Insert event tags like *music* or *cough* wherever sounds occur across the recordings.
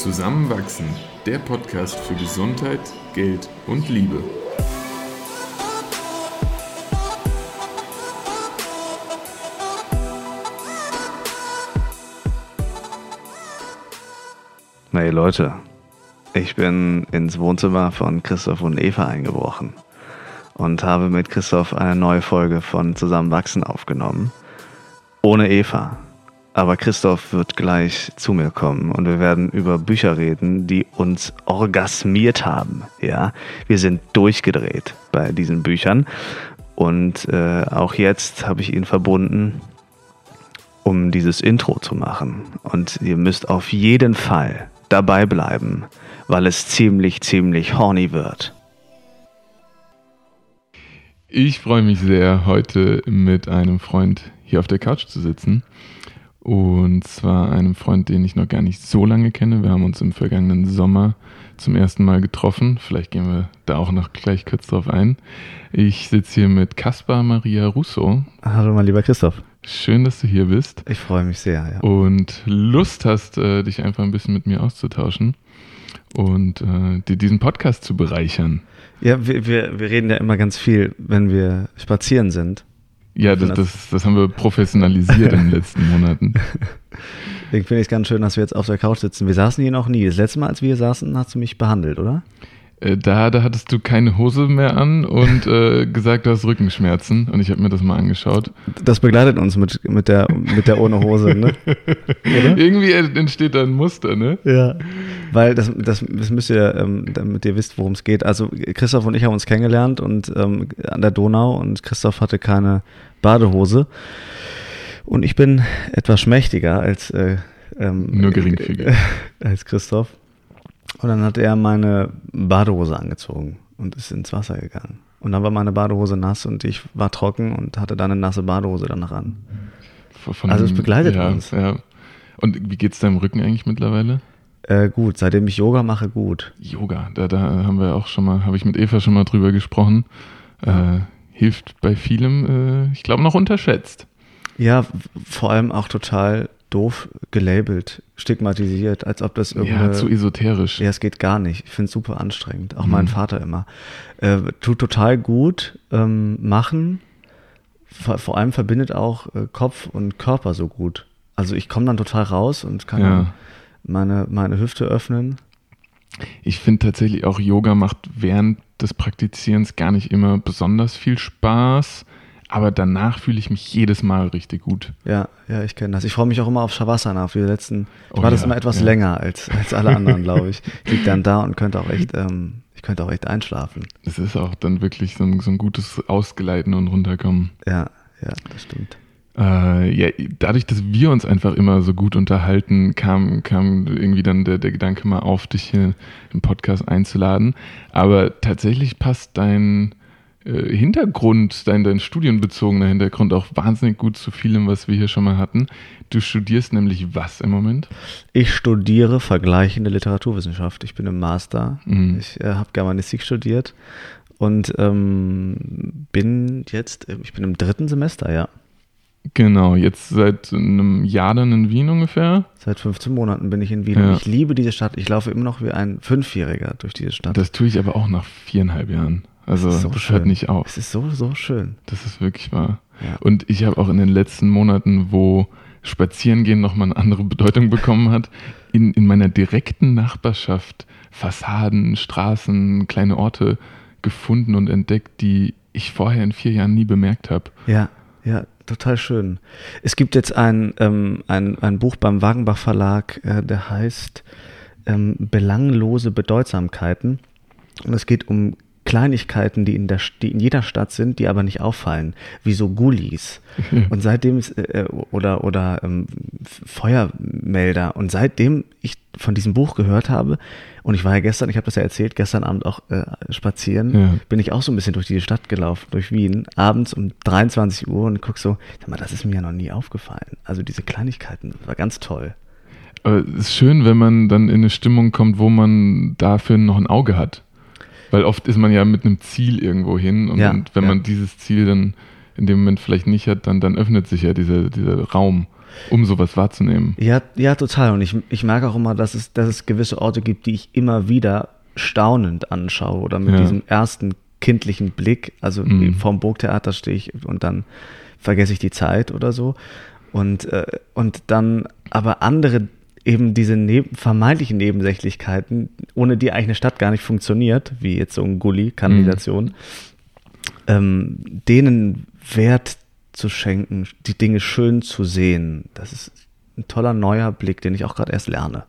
Zusammenwachsen, der Podcast für Gesundheit, Geld und Liebe. Hey Leute, ich bin ins Wohnzimmer von Christoph und Eva eingebrochen und habe mit Christoph eine neue Folge von Zusammenwachsen aufgenommen. Ohne Eva. Aber Christoph wird gleich zu mir kommen und wir werden über Bücher reden, die uns orgasmiert haben. Ja, wir sind durchgedreht bei diesen Büchern und äh, auch jetzt habe ich ihn verbunden, um dieses Intro zu machen. Und ihr müsst auf jeden Fall dabei bleiben, weil es ziemlich, ziemlich horny wird. Ich freue mich sehr, heute mit einem Freund hier auf der Couch zu sitzen. Und zwar einem Freund, den ich noch gar nicht so lange kenne. Wir haben uns im vergangenen Sommer zum ersten Mal getroffen. Vielleicht gehen wir da auch noch gleich kurz drauf ein. Ich sitze hier mit Caspar Maria Russo. Hallo, mein lieber Christoph. Schön, dass du hier bist. Ich freue mich sehr, ja. Und Lust hast, äh, dich einfach ein bisschen mit mir auszutauschen und äh, dir diesen Podcast zu bereichern. Ja, wir, wir, wir reden ja immer ganz viel, wenn wir spazieren sind. Ja, das, das, das haben wir professionalisiert in den letzten Monaten. *laughs* Deswegen finde ich es ganz schön, dass wir jetzt auf der Couch sitzen. Wir saßen hier noch nie. Das letzte Mal, als wir hier saßen, hast du mich behandelt, oder? Äh, da, da hattest du keine Hose mehr an und äh, gesagt, du hast Rückenschmerzen. Und ich habe mir das mal angeschaut. Das begleitet uns mit, mit, der, mit der ohne Hose, ne? *laughs* Irgendwie entsteht da ein Muster, ne? Ja. Weil das, das, das müsst ihr, ähm, damit ihr wisst, worum es geht. Also Christoph und ich haben uns kennengelernt und ähm, an der Donau und Christoph hatte keine Badehose. Und ich bin etwas schmächtiger als äh, ähm, nur geringfügig *laughs* als Christoph. Und dann hat er meine Badehose angezogen und ist ins Wasser gegangen. Und dann war meine Badehose nass und ich war trocken und hatte dann eine nasse Badehose danach an. Von, also es begleitet ja, uns. Ja. Und wie geht es deinem Rücken eigentlich mittlerweile? Äh, gut, seitdem ich Yoga mache, gut. Yoga, da, da haben wir auch schon mal, habe ich mit Eva schon mal drüber gesprochen. Äh, hilft bei vielem, äh, ich glaube, noch unterschätzt. Ja, vor allem auch total doof gelabelt, stigmatisiert, als ob das irgendwie. Ja, zu esoterisch. Ja, es geht gar nicht. Ich finde es super anstrengend. Auch mhm. mein Vater immer. Äh, tut total gut ähm, machen. Vor, vor, allem verbindet auch äh, Kopf und Körper so gut. Also ich komme dann total raus und kann ja. meine, meine Hüfte öffnen. Ich finde tatsächlich auch Yoga macht während des Praktizierens gar nicht immer besonders viel Spaß aber danach fühle ich mich jedes Mal richtig gut. Ja, ja, ich kenne das. Ich freue mich auch immer auf Shavasana, auf die letzten. Ich oh, war ja, das immer etwas ja. länger als, als alle anderen, glaube ich. *laughs* Ich liege dann da und könnte auch echt, ähm, ich könnte auch echt einschlafen. Es ist auch dann wirklich so ein, so ein gutes Ausgleiten und runterkommen. Ja, ja, das stimmt. Äh, ja, dadurch, dass wir uns einfach immer so gut unterhalten, kam, kam irgendwie dann der, der Gedanke mal auf, dich hier im Podcast einzuladen. Aber tatsächlich passt dein äh, Hintergrund, dein, dein studienbezogener Hintergrund auch wahnsinnig gut zu vielem, was wir hier schon mal hatten. Du studierst nämlich was im Moment? Ich studiere vergleichende Literaturwissenschaft. Ich bin im Master. Mhm. Ich äh, habe Germanistik studiert und ähm, bin jetzt, äh, ich bin im dritten Semester, ja. Genau, jetzt seit einem Jahr dann in Wien ungefähr. Seit 15 Monaten bin ich in Wien ja. und ich liebe diese Stadt. Ich laufe immer noch wie ein Fünfjähriger durch diese Stadt. Das tue ich aber auch nach viereinhalb Jahren. Also das, so das hört nicht auf. Es ist so, so schön. Das ist wirklich wahr. Ja. Und ich habe auch in den letzten Monaten, wo Spazierengehen nochmal eine andere Bedeutung bekommen hat, in, in meiner direkten Nachbarschaft Fassaden, Straßen, kleine Orte gefunden und entdeckt, die ich vorher in vier Jahren nie bemerkt habe. Ja, ja, total schön. Es gibt jetzt ein, ähm, ein, ein Buch beim Wagenbach Verlag, äh, der heißt ähm, Belanglose Bedeutsamkeiten. Und es geht um Kleinigkeiten, die in, der, die in jeder Stadt sind, die aber nicht auffallen, wie so Gullis. *laughs* Und seitdem ist, äh, oder, oder ähm, Feuermelder. Und seitdem ich von diesem Buch gehört habe, und ich war ja gestern, ich habe das ja erzählt, gestern Abend auch äh, spazieren, ja. bin ich auch so ein bisschen durch die Stadt gelaufen, durch Wien, abends um 23 Uhr und guck so, sag mal, das ist mir ja noch nie aufgefallen. Also diese Kleinigkeiten, das war ganz toll. Aber es ist schön, wenn man dann in eine Stimmung kommt, wo man dafür noch ein Auge hat. Weil oft ist man ja mit einem Ziel irgendwo hin und, ja, und wenn ja. man dieses Ziel dann in dem Moment vielleicht nicht hat, dann, dann öffnet sich ja dieser, dieser Raum. Um sowas wahrzunehmen. Ja, ja, total. Und ich, ich merke auch immer, dass es, dass es gewisse Orte gibt, die ich immer wieder staunend anschaue oder mit Ja. diesem ersten kindlichen Blick. Also Mhm. vorm Burgtheater stehe ich und dann vergesse ich die Zeit oder so. Und, äh, und dann aber andere eben diese neben, vermeintlichen Nebensächlichkeiten, ohne die eigentlich eine Stadt gar nicht funktioniert, wie jetzt so ein Gully-Kanalisation, ähm, denen Wert zu schenken, die Dinge schön zu sehen, das ist ein toller neuer Blick, den ich auch gerade erst lerne.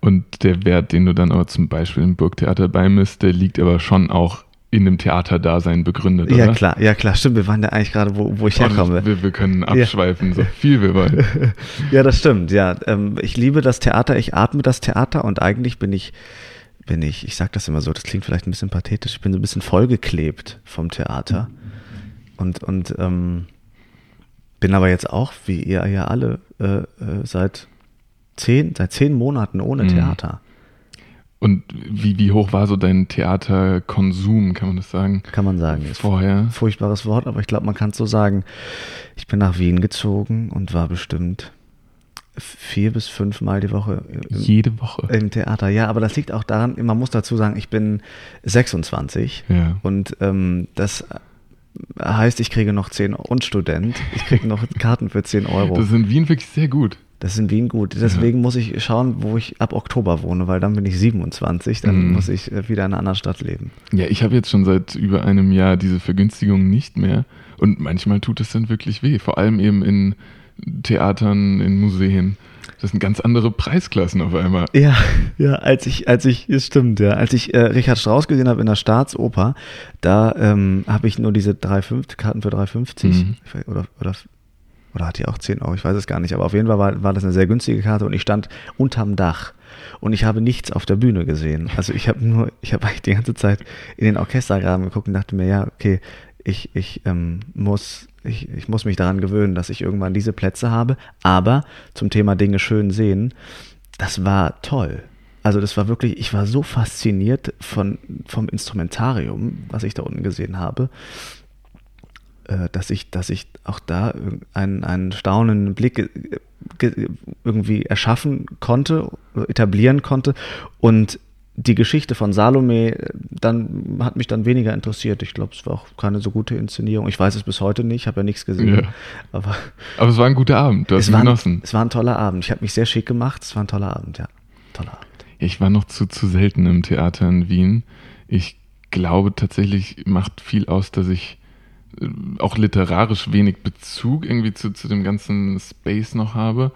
Und der Wert, den du dann aber zum Beispiel im Burgtheater beimisst, der liegt aber schon auch in dem Theaterdasein begründet, Ja, oder? klar, ja, klar, stimmt. Wir waren ja eigentlich gerade, wo, wo ich Oh, herkomme. wir, wir können abschweifen, so viel wir wollen. *laughs* Ja, das stimmt, ja. Ähm, ich liebe das Theater, ich atme das Theater und eigentlich bin ich, bin ich, ich sag das immer so, das klingt vielleicht ein bisschen pathetisch, ich bin so ein bisschen vollgeklebt vom Theater. Und, und ähm, bin aber jetzt auch, wie ihr ja alle, äh, äh, seit zehn, seit zehn Monaten ohne Mhm. Theater. Und wie, wie hoch war so dein Theaterkonsum, kann man das sagen? Kann man sagen. Ist Vorher? ein furchtbares Wort, aber ich glaube, man kann es so sagen. Ich bin nach Wien gezogen und war bestimmt vier bis fünf Mal die Woche im, Jede Woche. im Theater. Ja, aber das liegt auch daran, man muss dazu sagen, ich bin 26 Ja. und ähm, das heißt, ich kriege noch 10 und Student. Ich kriege noch Karten für 10 Euro. Das ist in Wien wirklich sehr gut. Das ist in Wien gut. Deswegen muss ich schauen, wo ich ab Oktober wohne, weil dann bin ich 27, dann Mhm. muss ich äh, wieder in einer anderen Stadt leben. Ja, ich habe jetzt schon seit über einem Jahr diese Vergünstigung nicht mehr. Und manchmal tut es dann wirklich weh. Vor allem eben in Theatern, in Museen. Das sind ganz andere Preisklassen auf einmal. Ja, *laughs* ja, als ich, als ich, es stimmt, ja, als ich äh, Richard Strauss gesehen habe in der Staatsoper, da ähm, habe ich nur diese 3,50 Karten für 3,50 Mhm. Oder, oder, oder hat die auch 10 Euro, ich weiß es gar nicht, aber auf jeden Fall war, war das eine sehr günstige Karte und ich stand unterm Dach und ich habe nichts auf der Bühne gesehen. Also ich habe nur, ich habe eigentlich die ganze Zeit in den Orchestergraben geguckt und dachte mir, ja, okay, ich, ich ähm, muss, ich, ich muss mich daran gewöhnen, dass ich irgendwann diese Plätze habe. Aber zum Thema Dinge schön sehen, das war toll. Also das war wirklich, ich war so fasziniert von, vom Instrumentarium, was ich da unten gesehen habe, dass ich, dass ich auch da einen, einen staunenden Blick ge- irgendwie erschaffen konnte, etablieren konnte. Und die Geschichte von Salome äh, dann hat mich dann weniger interessiert. Ich glaube, es war auch keine so gute Inszenierung. Ich weiß es bis heute nicht, habe ja nichts gesehen. Ja. Aber Aber es war ein guter Abend. Du hast es ihn war, ein, genossen. es war ein toller Abend. Ich habe mich sehr schick gemacht. Es war ein toller Abend, ja. Toller Abend. Ich war noch zu, zu selten im Theater in Wien. Ich glaube tatsächlich macht viel aus, dass ich äh, auch literarisch wenig Bezug irgendwie zu, zu dem ganzen Space noch habe.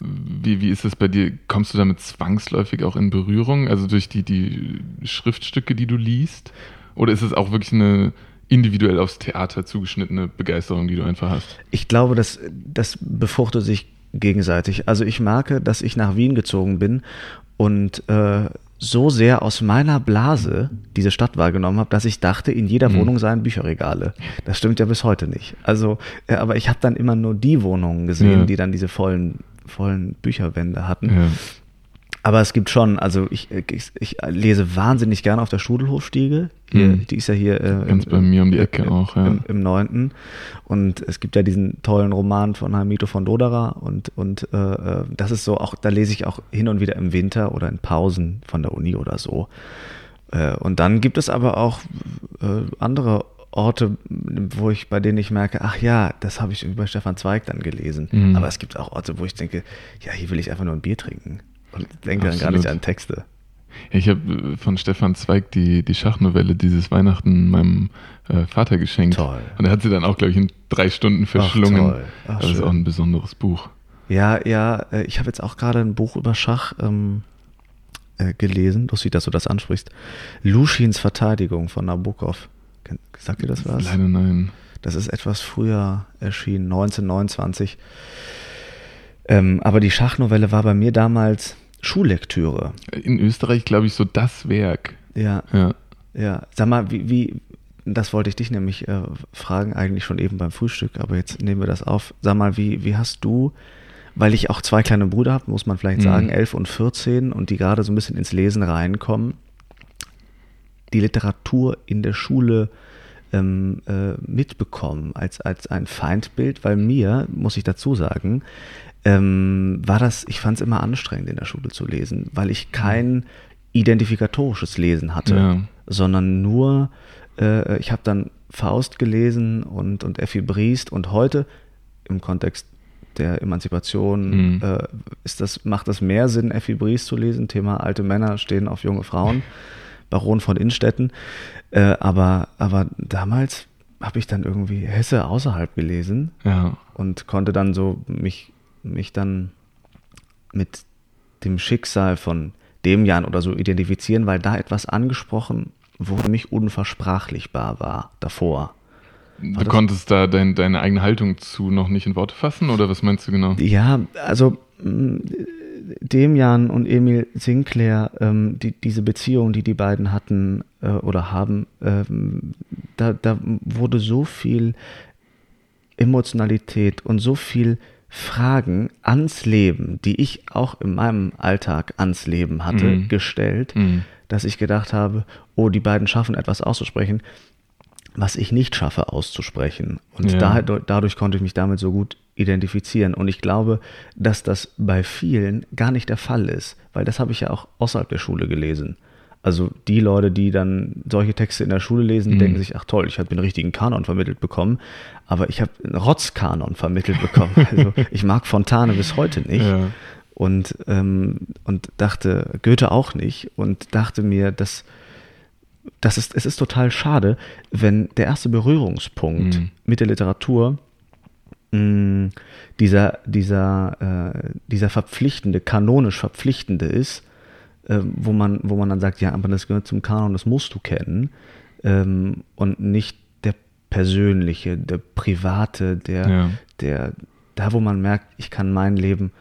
Wie, wie ist das bei dir? Kommst du damit zwangsläufig auch in Berührung? Also durch die, die Schriftstücke, die du liest? Oder ist es auch wirklich eine individuell aufs Theater zugeschnittene Begeisterung, die du einfach hast? Ich glaube, das, das befruchtet sich gegenseitig. Also ich merke, dass ich nach Wien gezogen bin und äh, so sehr aus meiner Blase diese Stadt wahrgenommen habe, dass ich dachte, in jeder Mhm. Wohnung seien Bücherregale. Das stimmt ja bis heute nicht. Also, äh, aber ich habe dann immer nur die Wohnungen gesehen, Ja. die dann diese vollen, vollen Bücherwände hatten. Ja. Aber es gibt schon, also ich, ich, ich lese wahnsinnig gerne auf der Studelhofstiege. Hier, Mhm. Die ist ja hier äh, Ganz bei mir um die Ecke auch, ja. Im, im 9. Und es gibt ja diesen tollen Roman von Hamito von Dodera und, und äh, äh, das ist so, auch da lese ich auch hin und wieder im Winter oder in Pausen von der Uni oder so. Äh, und dann gibt es aber auch äh, andere Orte, wo ich, bei denen ich merke, ach ja, das habe ich über Stefan Zweig dann gelesen. Mhm. Aber es gibt auch Orte, wo ich denke, ja, hier will ich einfach nur ein Bier trinken und denke dann gar nicht an Texte. Ja, Ich habe von Stefan Zweig die, die Schachnovelle dieses Weihnachten meinem äh, Vater geschenkt. Toll. Und er hat sie dann auch, glaube ich, in drei Stunden verschlungen. toll. Ach, das ist auch ein besonderes Buch. Ja, ja, äh, ich habe jetzt auch gerade ein Buch über Schach ähm, äh, gelesen. Lustig, dass du das ansprichst. Luschins Verteidigung von Nabokov. Sagt dir das was? Leider nein. Das ist etwas früher erschienen, 1929. Ähm, aber die Schachnovelle war bei mir damals Schullektüre. In Österreich, glaube ich, so das Werk. Ja, Ja. ja. Sag mal, wie, wie das wollte ich dich nämlich äh, fragen, eigentlich schon eben beim Frühstück, aber jetzt nehmen wir das auf. Sag mal, wie, wie hast du, weil ich auch zwei kleine Brüder habe, muss man vielleicht Mhm. sagen, elf und 14 und die gerade so ein bisschen ins Lesen reinkommen, die Literatur in der Schule ähm, äh, mitbekommen als, als ein Feindbild, weil mir, muss ich dazu sagen, ähm, war das, ich fand es immer anstrengend in der Schule zu lesen, weil ich kein identifikatorisches Lesen hatte, Ja. sondern nur, äh, ich habe dann Faust gelesen und, und Effi Briest und heute im Kontext der Emanzipation Mhm. äh, ist das, macht das mehr Sinn, Effi Briest zu lesen, Thema alte Männer stehen auf junge Frauen, Baron von Innstetten, äh, aber, aber damals habe ich dann irgendwie Hesse außerhalb gelesen Ja. und konnte dann so mich, mich dann mit dem Schicksal von dem Jan oder so identifizieren, weil da etwas angesprochen wurde, mich unversprachlichbar war davor. Du das- konntest da dein, deine eigene Haltung zu noch nicht in Worte fassen oder was meinst du genau? Ja, also mh, Demian und Emil Sinclair, ähm, die, diese Beziehung, die die beiden hatten äh, oder haben, ähm, da, da wurde so viel Emotionalität und so viel Fragen ans Leben, die ich auch in meinem Alltag ans Leben hatte, Mhm. gestellt, Mhm. dass ich gedacht habe, oh, die beiden schaffen etwas auszusprechen, was ich nicht schaffe auszusprechen. Und Ja. da, dadurch konnte ich mich damit so gut identifizieren. Und ich glaube, dass das bei vielen gar nicht der Fall ist, weil das habe ich ja auch außerhalb der Schule gelesen. Also die Leute, die dann solche Texte in der Schule lesen, Mhm. denken sich, ach toll, ich habe den richtigen Kanon vermittelt bekommen, aber ich habe einen Rotzkanon vermittelt bekommen. *laughs* Also ich mag Fontane bis heute nicht Ja. und, ähm, und dachte, Goethe auch nicht und dachte mir, dass das ist, es ist total schade, wenn der erste Berührungspunkt Mhm. mit der Literatur mh, dieser, dieser, äh, dieser verpflichtende, kanonisch verpflichtende ist, äh, wo, man, wo man dann sagt, ja, aber das gehört zum Kanon, das musst du kennen ähm, und nicht der persönliche, der private, der, Ja. der, da wo man merkt, ich kann mein Leben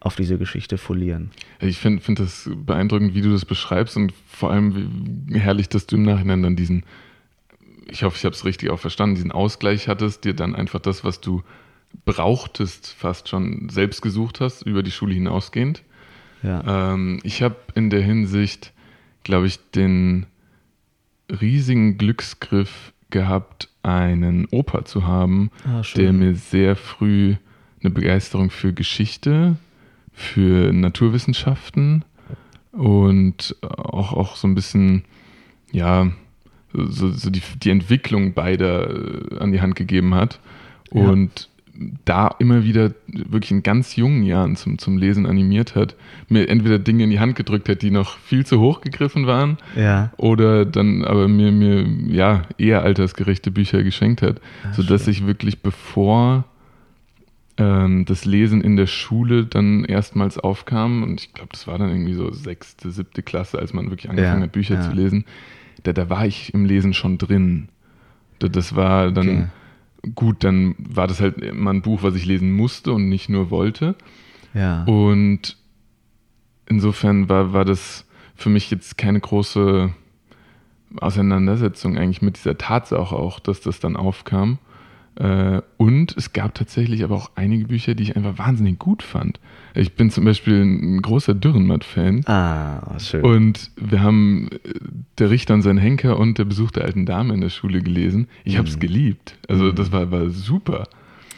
auf diese Geschichte folieren. Ich finde find das beeindruckend, wie du das beschreibst und vor allem wie herrlich, dass du im Nachhinein dann diesen, ich hoffe, ich habe es richtig auch verstanden, diesen Ausgleich hattest, dir dann einfach das, was du brauchtest, fast schon selbst gesucht hast, über die Schule hinausgehend. Ja. Ähm, ich habe in der Hinsicht, glaube ich, den riesigen Glücksgriff gehabt, einen Opa zu haben, Ah, der mir sehr früh eine Begeisterung für Geschichte, für Naturwissenschaften und auch, auch so ein bisschen, ja, so, so die, die Entwicklung beider äh, an die Hand gegeben hat. Und da immer wieder wirklich in ganz jungen Jahren zum, zum Lesen animiert hat, mir entweder Dinge in die Hand gedrückt hat, die noch viel zu hoch gegriffen waren, ja. oder dann aber mir, mir ja, eher altersgerechte Bücher geschenkt hat, Ah, sodass schön. ich wirklich bevor ähm, das Lesen in der Schule dann erstmals aufkam, und ich glaube, das war dann irgendwie so sechste, siebte Klasse, als man wirklich angefangen Ja, hat, Bücher ja. zu lesen, da, da war ich im Lesen schon drin. Da- Das war dann Okay. Gut, dann war das halt immer ein Buch, was ich lesen musste und nicht nur wollte. Ja. Und insofern war, war das für mich jetzt keine große Auseinandersetzung eigentlich mit dieser Tatsache auch, dass das dann aufkam. Äh, Und es gab tatsächlich aber auch einige Bücher, die ich einfach wahnsinnig gut fand. Ich bin zum Beispiel ein großer Dürrenmatt-Fan. Ah, schön. Und wir haben äh, Der Richter und sein Henker und Der Besuch der alten Dame in der Schule gelesen. Ich habe es Mhm. geliebt. Also das war, war super.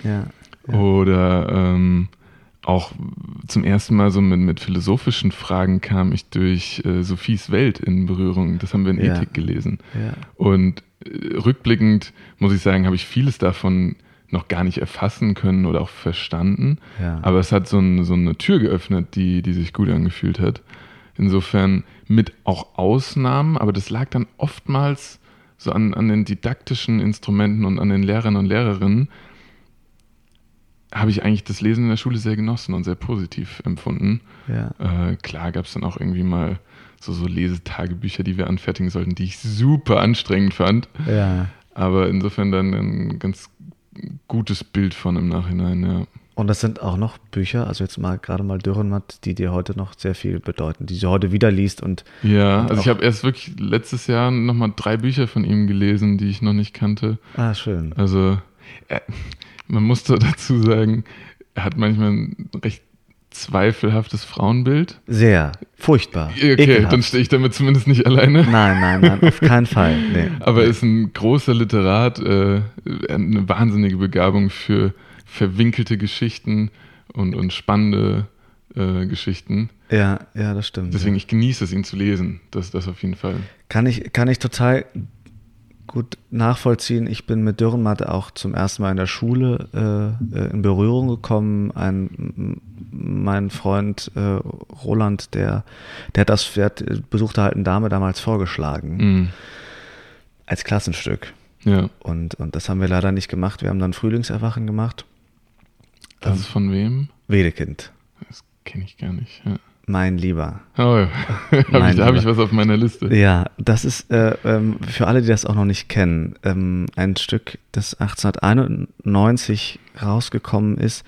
ja. ja. Oder ähm, auch zum ersten Mal so mit, mit philosophischen Fragen kam ich durch äh, Sophies Welt in Berührung. Das haben wir in Ja. Ethik gelesen. ja. Und äh, rückblickend muss ich sagen, habe ich vieles davon noch gar nicht erfassen können oder auch verstanden. Ja. Aber es hat so, ein, so eine Tür geöffnet, die, die sich gut angefühlt hat. Insofern mit auch Ausnahmen, aber das lag dann oftmals so an, an den didaktischen Instrumenten und an den Lehrern und Lehrerinnen, habe ich eigentlich das Lesen in der Schule sehr genossen und sehr positiv empfunden. ja. Äh, klar gab es dann auch irgendwie mal so, so Lesetagebücher, die wir anfertigen sollten, die ich super anstrengend fand. ja. Aber insofern dann ein ganz gutes Bild von im Nachhinein, ja. Und das sind auch noch Bücher, also jetzt mal gerade mal Dürrenmatt, die dir heute noch sehr viel bedeuten, die du heute wieder liest und Ja, Und also ich habe erst wirklich letztes Jahr nochmal drei Bücher von ihm gelesen, die ich noch nicht kannte. ah, schön. Also, er, man muss da *laughs* dazu sagen, er hat manchmal ein recht zweifelhaftes Frauenbild. Sehr. Furchtbar. Okay, Ekelhaft. dann stehe ich damit zumindest nicht alleine. Nein, nein, nein, auf keinen Fall. *laughs* Nee. Aber er ist ein großer Literat, äh, eine wahnsinnige Begabung für verwinkelte Geschichten und, und spannende äh, Geschichten. Ja, ja, das stimmt. Deswegen, ja. ich genieße es, ihn zu lesen. Das, das auf jeden Fall. Kann ich, kann ich total gut nachvollziehen. Ich bin mit Dürrenmatt auch zum ersten Mal in der Schule äh, in Berührung gekommen. Ein, mein Freund äh, Roland, der, der hat das, der hat, besuchte halt eine Dame damals vorgeschlagen. Mm. Als Klassenstück. Ja. Und, und das haben wir leider nicht gemacht. Wir haben dann Frühlingserwachen gemacht. Das ist von wem? Wedekind. Das kenne ich gar nicht. Ja. Mein Lieber. Oh, habe *laughs* ich, hab ich was auf meiner Liste. Ja, das ist äh, ähm, für alle, die das auch noch nicht kennen, ähm, ein Stück, das 1891 rausgekommen ist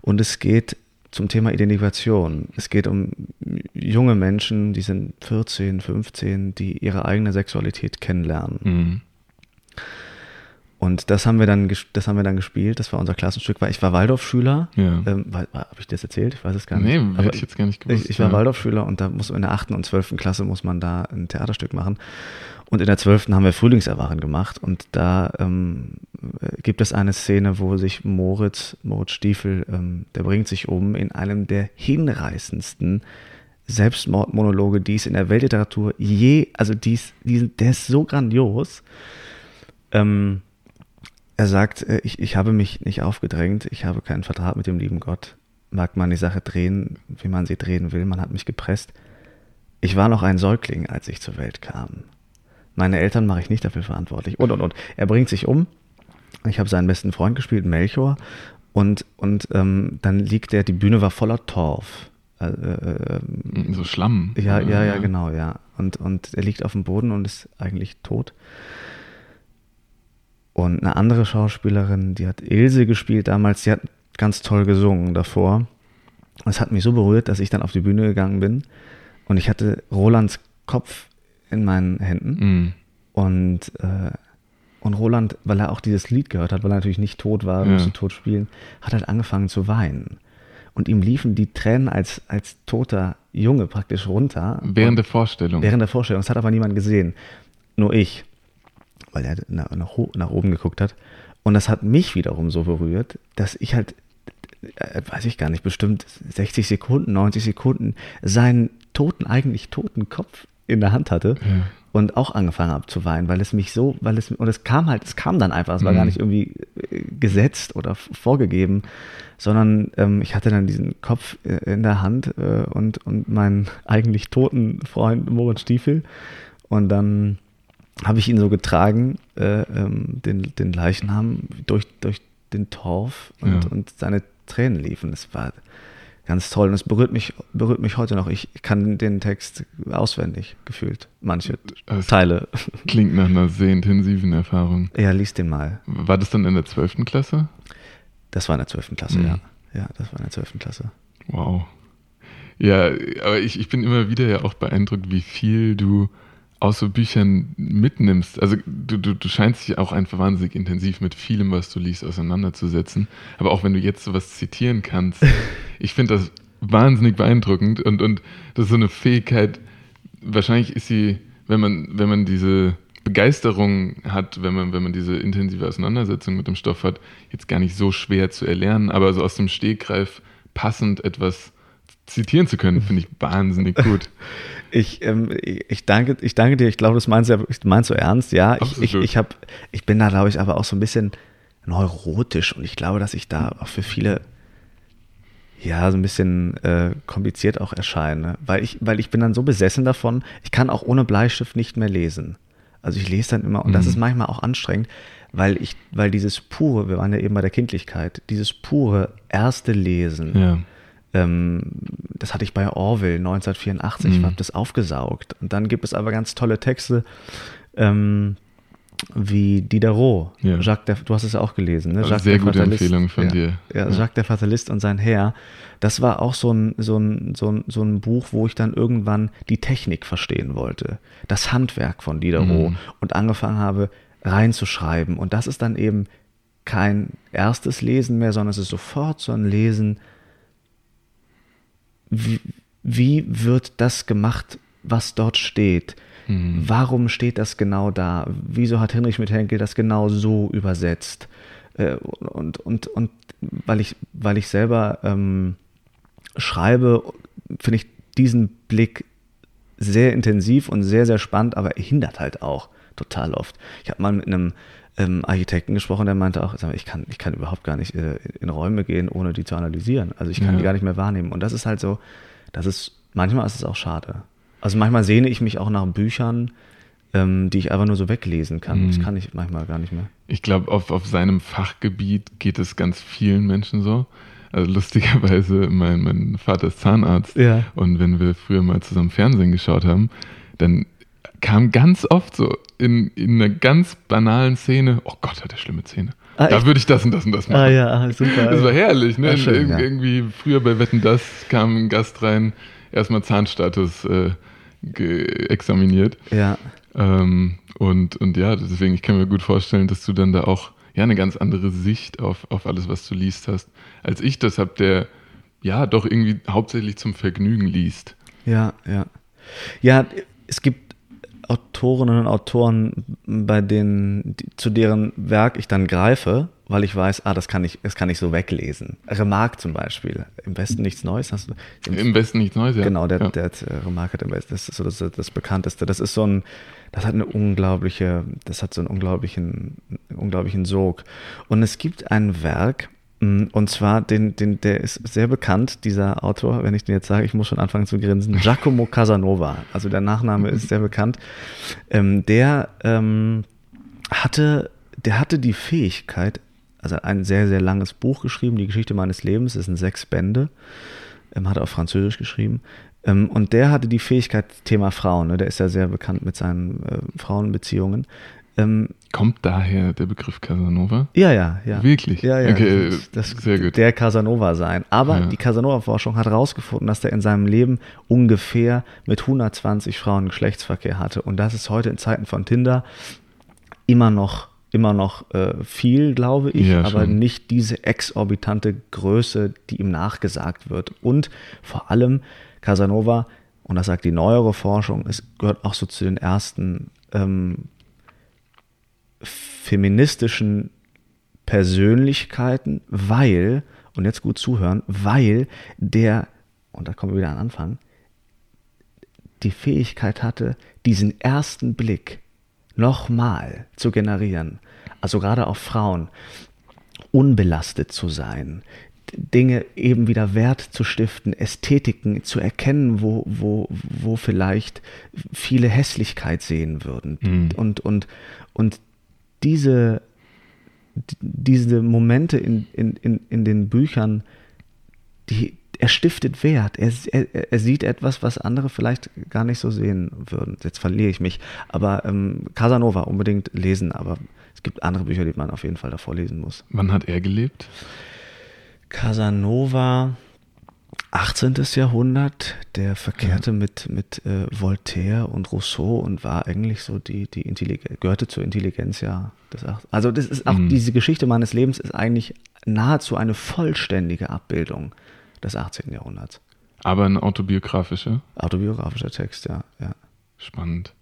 und es geht zum Thema Identifikation. Es geht um junge Menschen, die sind 14, 15, die ihre eigene Sexualität kennenlernen. Mhm. Und das haben wir dann, das haben wir dann gespielt. Das war unser Klassenstück. Weil ich war Waldorfschüler. Ja. Ähm, habe ich das erzählt? Ich weiß es gar nicht. Nee, hätte ich jetzt gar nicht gewusst. ich, ich war ja. Waldorfschüler und da muss in der 8. und 12. Klasse muss man da ein Theaterstück machen. Und in der 12. haben wir Frühlingserwachen gemacht und da ähm, äh, gibt es eine Szene, wo sich Moritz, Moritz Stiefel, ähm, der bringt sich um in einem der hinreißendsten Selbstmordmonologe, die es in der Weltliteratur je, also die ist, die, sind- der ist so grandios. Ähm, er sagt, äh, ich, ich habe mich nicht aufgedrängt, ich habe keinen Vertrag mit dem lieben Gott. Mag man die Sache drehen, wie man sie drehen will, man hat mich gepresst. Ich war noch ein Säugling, als ich zur Welt kam. Meine Eltern mache ich nicht dafür verantwortlich. Und, und, und. Er bringt sich um. Ich habe seinen besten Freund gespielt, Melchior. Und, und ähm, dann liegt er, die Bühne war voller Torf. Äh, äh, ähm, So Schlamm. ja, oder? ja, ja, genau, ja. Und, und er liegt auf dem Boden und ist eigentlich tot. Und eine andere Schauspielerin, die hat Ilse gespielt damals, die hat ganz toll gesungen davor. Es hat mich so berührt, dass ich dann auf die Bühne gegangen bin und ich hatte Rolands Kopf in meinen Händen. Mhm. Und, äh, und Roland, weil er auch dieses Lied gehört hat, weil er natürlich nicht tot war, Ja. musste tot spielen, hat halt angefangen zu weinen. Und ihm liefen die Tränen als, als toter Junge praktisch runter. Während der Vorstellung. Während der Vorstellung. Das hat aber niemand gesehen. Nur ich. Weil er nach, nach, oben geguckt hat. Und das hat mich wiederum so berührt, dass ich halt, äh, weiß ich gar nicht, bestimmt 60 Sekunden, 90 Sekunden seinen toten, eigentlich toten Kopf in der Hand hatte Ja. und auch angefangen habe zu weinen, weil es mich so, weil es, und es kam halt, es kam dann einfach, es war Mhm. gar nicht irgendwie äh, gesetzt oder vorgegeben, sondern ähm, ich hatte dann diesen Kopf äh, in der Hand äh, und, und meinen *laughs* eigentlich toten Freund Moritz Stiefel und dann habe ich ihn so getragen, äh, ähm, den, den Leichnam durch, durch den Torf und, Ja. und seine Tränen liefen. Das war ganz toll und es berührt mich, berührt mich heute noch. Ich kann den Text auswendig gefühlt, manche Das Teile. klingt nach einer sehr intensiven Erfahrung. Ja, lies den mal. War das dann in der 12. Klasse? Das war in der 12. Klasse, Mhm. ja. Ja, das war in der 12. Klasse. Wow. Ja, aber ich, ich bin immer wieder ja auch beeindruckt, wie viel du aus so Büchern mitnimmst. Also du, du, du scheinst dich auch einfach wahnsinnig intensiv mit vielem, was du liest, auseinanderzusetzen. Aber auch wenn du jetzt sowas zitieren kannst, *laughs* ich finde das wahnsinnig beeindruckend und, und das ist so eine Fähigkeit, wahrscheinlich ist sie, wenn man, wenn man diese Begeisterung hat, wenn man, wenn man diese intensive Auseinandersetzung mit dem Stoff hat, jetzt gar nicht so schwer zu erlernen, aber so aus dem Stegreif passend etwas zitieren zu können, finde ich wahnsinnig gut. *laughs* Ich, ähm, ich, danke, ich danke dir. Ich glaube, das meinst du, meinst du ernst. Ja, ich, ich, ich, hab, ich bin da, glaube ich, aber auch so ein bisschen neurotisch und ich glaube, dass ich da auch für viele ja so ein bisschen äh, kompliziert auch erscheine, weil ich, weil ich bin dann so besessen davon. Ich kann auch ohne Bleistift nicht mehr lesen. Also ich lese dann immer und das Mhm. ist manchmal auch anstrengend, weil ich, weil dieses pure, wir waren ja eben bei der Kindlichkeit, dieses pure erste Lesen. Ja. Ähm, das hatte ich bei Orwell 1984, Mhm. ich habe das aufgesaugt. Und dann gibt es aber ganz tolle Texte, ähm, wie Diderot, Ja. Jacques der, du hast es ja auch gelesen, ne? Also Jacques sehr gute Fatalist. Empfehlung von ja. dir. Ja, Ja. Jacques der Fatalist und sein Herr. Das war auch so ein, so, ein, so, ein, so ein Buch, wo ich dann irgendwann die Technik verstehen wollte. Das Handwerk von Diderot Mhm. und angefangen habe, reinzuschreiben. Und das ist dann eben kein erstes Lesen mehr, sondern es ist sofort so ein Lesen, wie, wie wird das gemacht, was dort steht? Mhm. Warum steht das genau da? Wieso hat Hinrich mit Henkel das genau so übersetzt? äh, und, und, und weil ich, weil ich selber ähm, schreibe, finde ich diesen Blick sehr intensiv und sehr, sehr spannend, aber er hindert halt auch total oft. Ich habe mal mit einem ähm, Architekten gesprochen, der meinte auch, ich kann, ich kann überhaupt gar nicht äh, in Räume gehen, ohne die zu analysieren. Also ich kann Ja. die gar nicht mehr wahrnehmen. Und das ist halt so, das ist, manchmal ist es auch schade. Also manchmal sehne ich mich auch nach Büchern, ähm, die ich einfach nur so weglesen kann. Das Mhm. kann ich manchmal gar nicht mehr. Ich glaube, auf, auf seinem Fachgebiet geht es ganz vielen Menschen so. Also lustigerweise, mein, mein Vater ist Zahnarzt. Ja. Und wenn wir früher mal zusammen Fernsehen geschaut haben, dann kam ganz oft so in, in einer ganz banalen Szene, oh Gott, hat er schlimme Zähne. Ah, da echt? würde ich das und das und das machen. Ah ja, ah, super. Das war herrlich, ne? Ah, schön, Ir ja. Irgendwie früher bei Wetten Das kam ein Gast rein, erstmal Zahnstatus äh, examiniert. ja, Ähm, und, und ja, deswegen, ich kann mir gut vorstellen, dass du dann da auch ja eine ganz andere Sicht auf, auf alles, was du liest hast, als ich das habe, der ja doch irgendwie hauptsächlich zum Vergnügen liest. ja, ja. Ja, es gibt Autorinnen und Autoren, bei denen, die, zu deren Werk ich dann greife, weil ich weiß, ah, das kann ich, das kann ich so weglesen. Remarque zum Beispiel. Im Westen nichts Neues. Hast du, Im Besten nichts Neues, ja. Genau, der, ja. der äh, Remarque hat am besten, das ist so das, das bekannteste. Das ist so ein, das hat eine unglaubliche, das hat so einen unglaublichen, unglaublichen Sog. Und es gibt ein Werk, und zwar, den, den, der ist sehr bekannt, dieser Autor, wenn ich den jetzt sage, ich muss schon anfangen zu grinsen, Giacomo Casanova. Also der Nachname ist sehr bekannt. Ähm, der ähm, hatte, der hatte die Fähigkeit, also ein sehr, sehr langes Buch geschrieben, die Geschichte meines Lebens, das sind sechs Bände, ähm, hat er auf Französisch geschrieben. Ähm, und der hatte die Fähigkeit, Thema Frauen, ne, der ist ja sehr bekannt mit seinen äh, Frauenbeziehungen. Ähm, Kommt daher der Begriff Casanova? ja, ja, ja. Wirklich? Ja, ja. Okay, das, sehr gut. Der Casanova sein. Aber Ja. die Casanova-Forschung hat herausgefunden, dass der in seinem Leben ungefähr mit 120 Frauen Geschlechtsverkehr hatte. Und das ist heute in Zeiten von Tinder immer noch, immer noch äh, viel, glaube ich, Ja, aber schon. nicht diese exorbitante Größe, die ihm nachgesagt wird. Und vor allem Casanova, und das sagt die neuere Forschung, es gehört auch so zu den ersten ähm, feministischen Persönlichkeiten, weil, und jetzt gut zuhören, weil der, und da kommen wir wieder an den Anfang, die Fähigkeit hatte, diesen ersten Blick nochmal zu generieren. Also gerade auf Frauen, unbelastet zu sein, Dinge eben wieder Wert zu stiften, Ästhetiken zu erkennen, wo, wo, wo vielleicht viele Hässlichkeit sehen würden. Mhm. Und, und, und diese, diese Momente in, in, in, in den Büchern, die, er stiftet Wert. Er, er, er sieht etwas, was andere vielleicht gar nicht so sehen würden. Jetzt verliere ich mich. Aber ähm, Casanova unbedingt lesen, aber es gibt andere Bücher, die man auf jeden Fall davor lesen muss. Wann hat er gelebt? Casanova, 18. Jahrhundert, der verkehrte mit, mit äh, Voltaire und Rousseau und war eigentlich so die, die Intelligenz, gehörte zur Intelligenz ja des 18. Also das ist auch, Mhm. diese Geschichte meines Lebens ist eigentlich nahezu eine vollständige Abbildung des 18. Jahrhunderts. Aber ein autobiografischer? Autobiografischer Text, ja, ja. Spannend.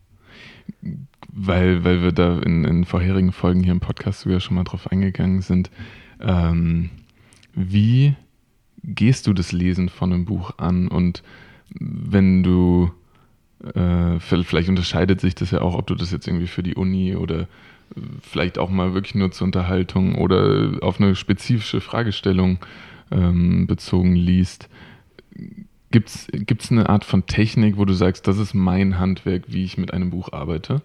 Weil, weil wir da in, in vorherigen Folgen hier im Podcast sogar schon mal drauf eingegangen sind. Ähm, wie gehst du das Lesen von einem Buch an? Und wenn du, äh, vielleicht unterscheidet sich das ja auch, ob du das jetzt irgendwie für die Uni oder vielleicht auch mal wirklich nur zur Unterhaltung oder auf eine spezifische Fragestellung ähm, bezogen liest. Gibt es eine Art von Technik, wo du sagst, das ist mein Handwerk, wie ich mit einem Buch arbeite?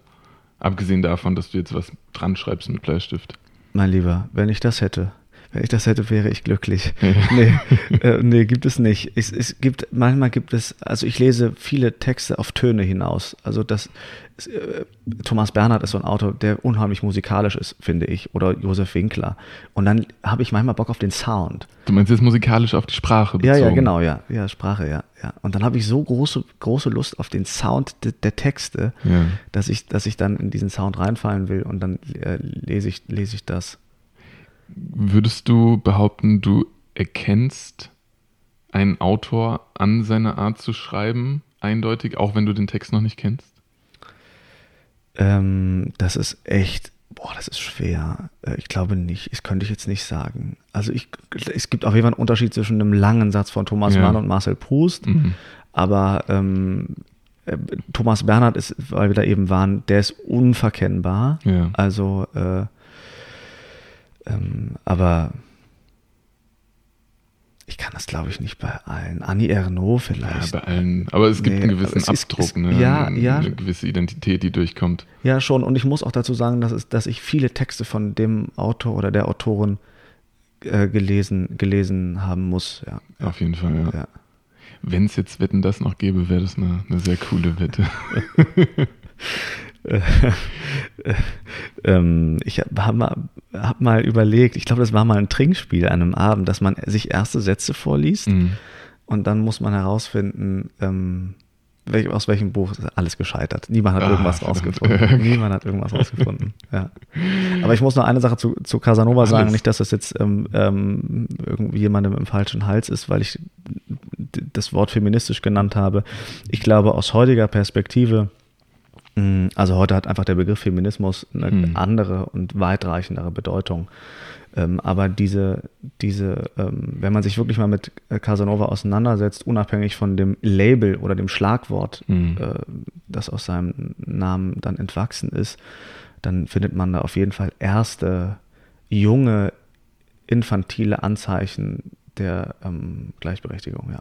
Abgesehen davon, dass du jetzt was dran schreibst mit Bleistift. Mein Lieber, wenn ich das hätte, wenn ich das hätte, wäre ich glücklich. Ja. *laughs* nee, äh, nee, gibt es nicht. Es, es gibt, manchmal gibt es, also ich lese viele Texte auf Töne hinaus. Also das, äh, Thomas Bernhard ist so ein Autor, der unheimlich musikalisch ist, finde ich, oder Josef Winkler. Und dann habe ich manchmal Bock auf den Sound. Du meinst jetzt musikalisch auf die Sprache Ja, bezogen? ja, genau, ja, ja, Sprache, ja, ja. Und dann habe ich so große, große Lust auf den Sound de, der Texte, Ja. dass ich, dass ich dann in diesen Sound reinfallen will und dann äh, lese ich, lese ich das. Würdest du behaupten, du erkennst einen Autor an seiner Art zu schreiben, eindeutig, auch wenn du den Text noch nicht kennst? Ähm, das ist echt Boah, das ist schwer. Äh, ich glaube nicht. Das könnte ich jetzt nicht sagen. Also ich, es gibt auf jeden Fall einen Unterschied zwischen einem langen Satz von Thomas Ja. Mann und Marcel Proust. Mhm. Aber ähm, äh, Thomas Bernhard ist, weil wir da eben waren, der ist unverkennbar. Ja. Also, äh, ähm, aber ich kann das, glaube ich, nicht bei allen. Annie Ernaux Ja, vielleicht. bei allen. Aber es gibt Nee, einen gewissen es Abdruck, es- ne? ja, ja. Eine gewisse Identität, die durchkommt. Ja, schon. Und ich muss auch dazu sagen, dass, es, dass ich viele Texte von dem Autor oder der Autorin äh, gelesen, gelesen haben muss. Ja. Auf jeden Fall, ja. Ja. Wenn es jetzt Wetten das noch gäbe, wäre das eine, eine sehr coole Wette. *laughs* *laughs* ähm, ich habe mal, hab mal überlegt, ich glaube, das war mal ein Trinkspiel an einem Abend, dass man sich erste Sätze vorliest Mhm. und dann muss man herausfinden, ähm, welch, aus welchem Buch ist alles gescheitert. Niemand hat Ah, irgendwas *laughs* rausgefunden. Niemand hat irgendwas rausgefunden. Ja. Aber ich muss noch eine Sache zu, zu Casanova sagen, Alles. nicht, dass das jetzt ähm, ähm, irgendwie jemandem im falschen Hals ist, weil ich das Wort feministisch genannt habe. Ich glaube, aus heutiger Perspektive, also heute hat einfach der Begriff Feminismus eine Hm. andere und weitreichendere Bedeutung. Ähm, aber diese, diese, ähm, wenn man sich wirklich mal mit äh, Casanova auseinandersetzt, unabhängig von dem Label oder dem Schlagwort, Mhm. äh, das aus seinem Namen dann entwachsen ist, dann findet man da auf jeden Fall erste junge, infantile Anzeichen der ähm, Gleichberechtigung, ja.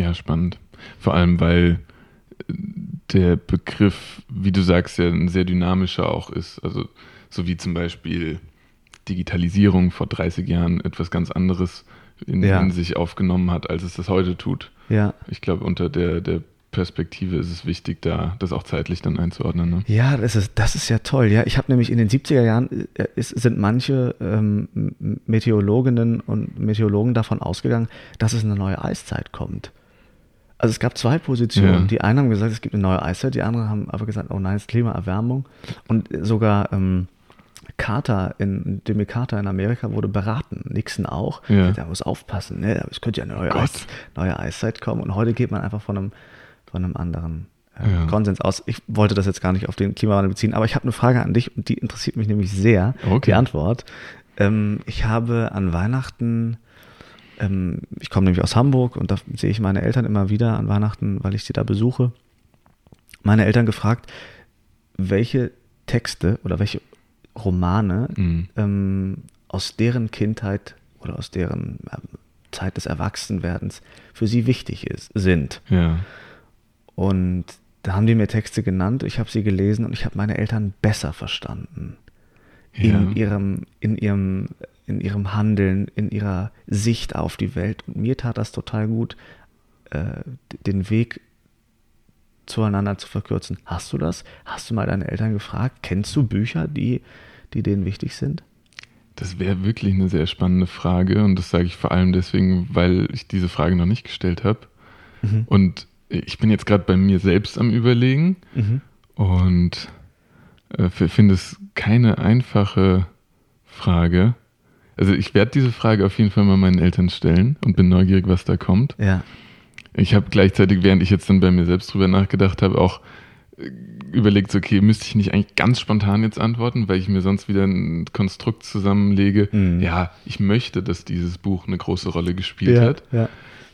Ja, spannend. Vor allem, weil der Begriff, wie du sagst, ja ein sehr dynamischer auch ist. Also so wie zum Beispiel Digitalisierung vor 30 Jahren etwas ganz anderes in, Ja. in sich aufgenommen hat, als es das heute tut. Ja, Ich glaube, unter der, der Perspektive ist es wichtig, da das auch zeitlich dann einzuordnen. Ne? Ja, das ist, das ist ja toll. Ja, ich habe nämlich in den 70er Jahren äh, ist, sind manche ähm, Meteorologinnen und Meteorologen davon ausgegangen, dass es eine neue Eiszeit kommt. Also es gab zwei Positionen. Ja. Die einen haben gesagt, es gibt eine neue Eiszeit, die anderen haben aber gesagt, oh nein, es ist Klimaerwärmung. Und sogar ähm, Carter in Jimmy Carter in Amerika wurde beraten, Nixon auch. Ja. Der muss aufpassen, ne? Es könnte ja eine neue. Eis, neue Eiszeit kommen. Und heute geht man einfach von einem, von einem anderen äh, Ja. Konsens aus. Ich wollte das jetzt gar nicht auf den Klimawandel beziehen, aber ich habe eine Frage an dich und die interessiert mich nämlich sehr, Okay. die Antwort. Ähm, ich habe an Weihnachten, ähm, ich komme nämlich aus Hamburg und da sehe ich meine Eltern immer wieder an Weihnachten, weil ich sie da besuche, meine Eltern gefragt, welche Texte oder welche Romane Mhm. ähm, aus deren Kindheit oder aus deren Zeit des Erwachsenwerdens für sie wichtig ist, sind. Ja. Und da haben die mir Texte genannt, ich habe sie gelesen und ich habe meine Eltern besser verstanden. In, Ja. ihrem, in, ihrem, in ihrem Handeln, in ihrer Sicht auf die Welt. Und mir tat das total gut, äh, den Weg zueinander zu verkürzen. Hast du das? Hast du mal deine Eltern gefragt? Kennst du Bücher, die, die denen wichtig sind? Das wäre wirklich eine sehr spannende Frage und das sage ich vor allem deswegen, weil ich diese Frage noch nicht gestellt habe. Mhm. Und ich bin jetzt gerade bei mir selbst am Überlegen Mhm. und äh, finde es keine einfache Frage. Also ich werde diese Frage auf jeden Fall mal meinen Eltern stellen und bin neugierig, was da kommt. Ja. Ich habe gleichzeitig, während ich jetzt dann bei mir selbst drüber nachgedacht habe, auch äh, überlegt, okay, müsste ich nicht eigentlich ganz spontan jetzt antworten, weil ich mir sonst wieder ein Konstrukt zusammenlege. Mhm. Ja, ich möchte, dass dieses Buch eine große Rolle gespielt hat. ja.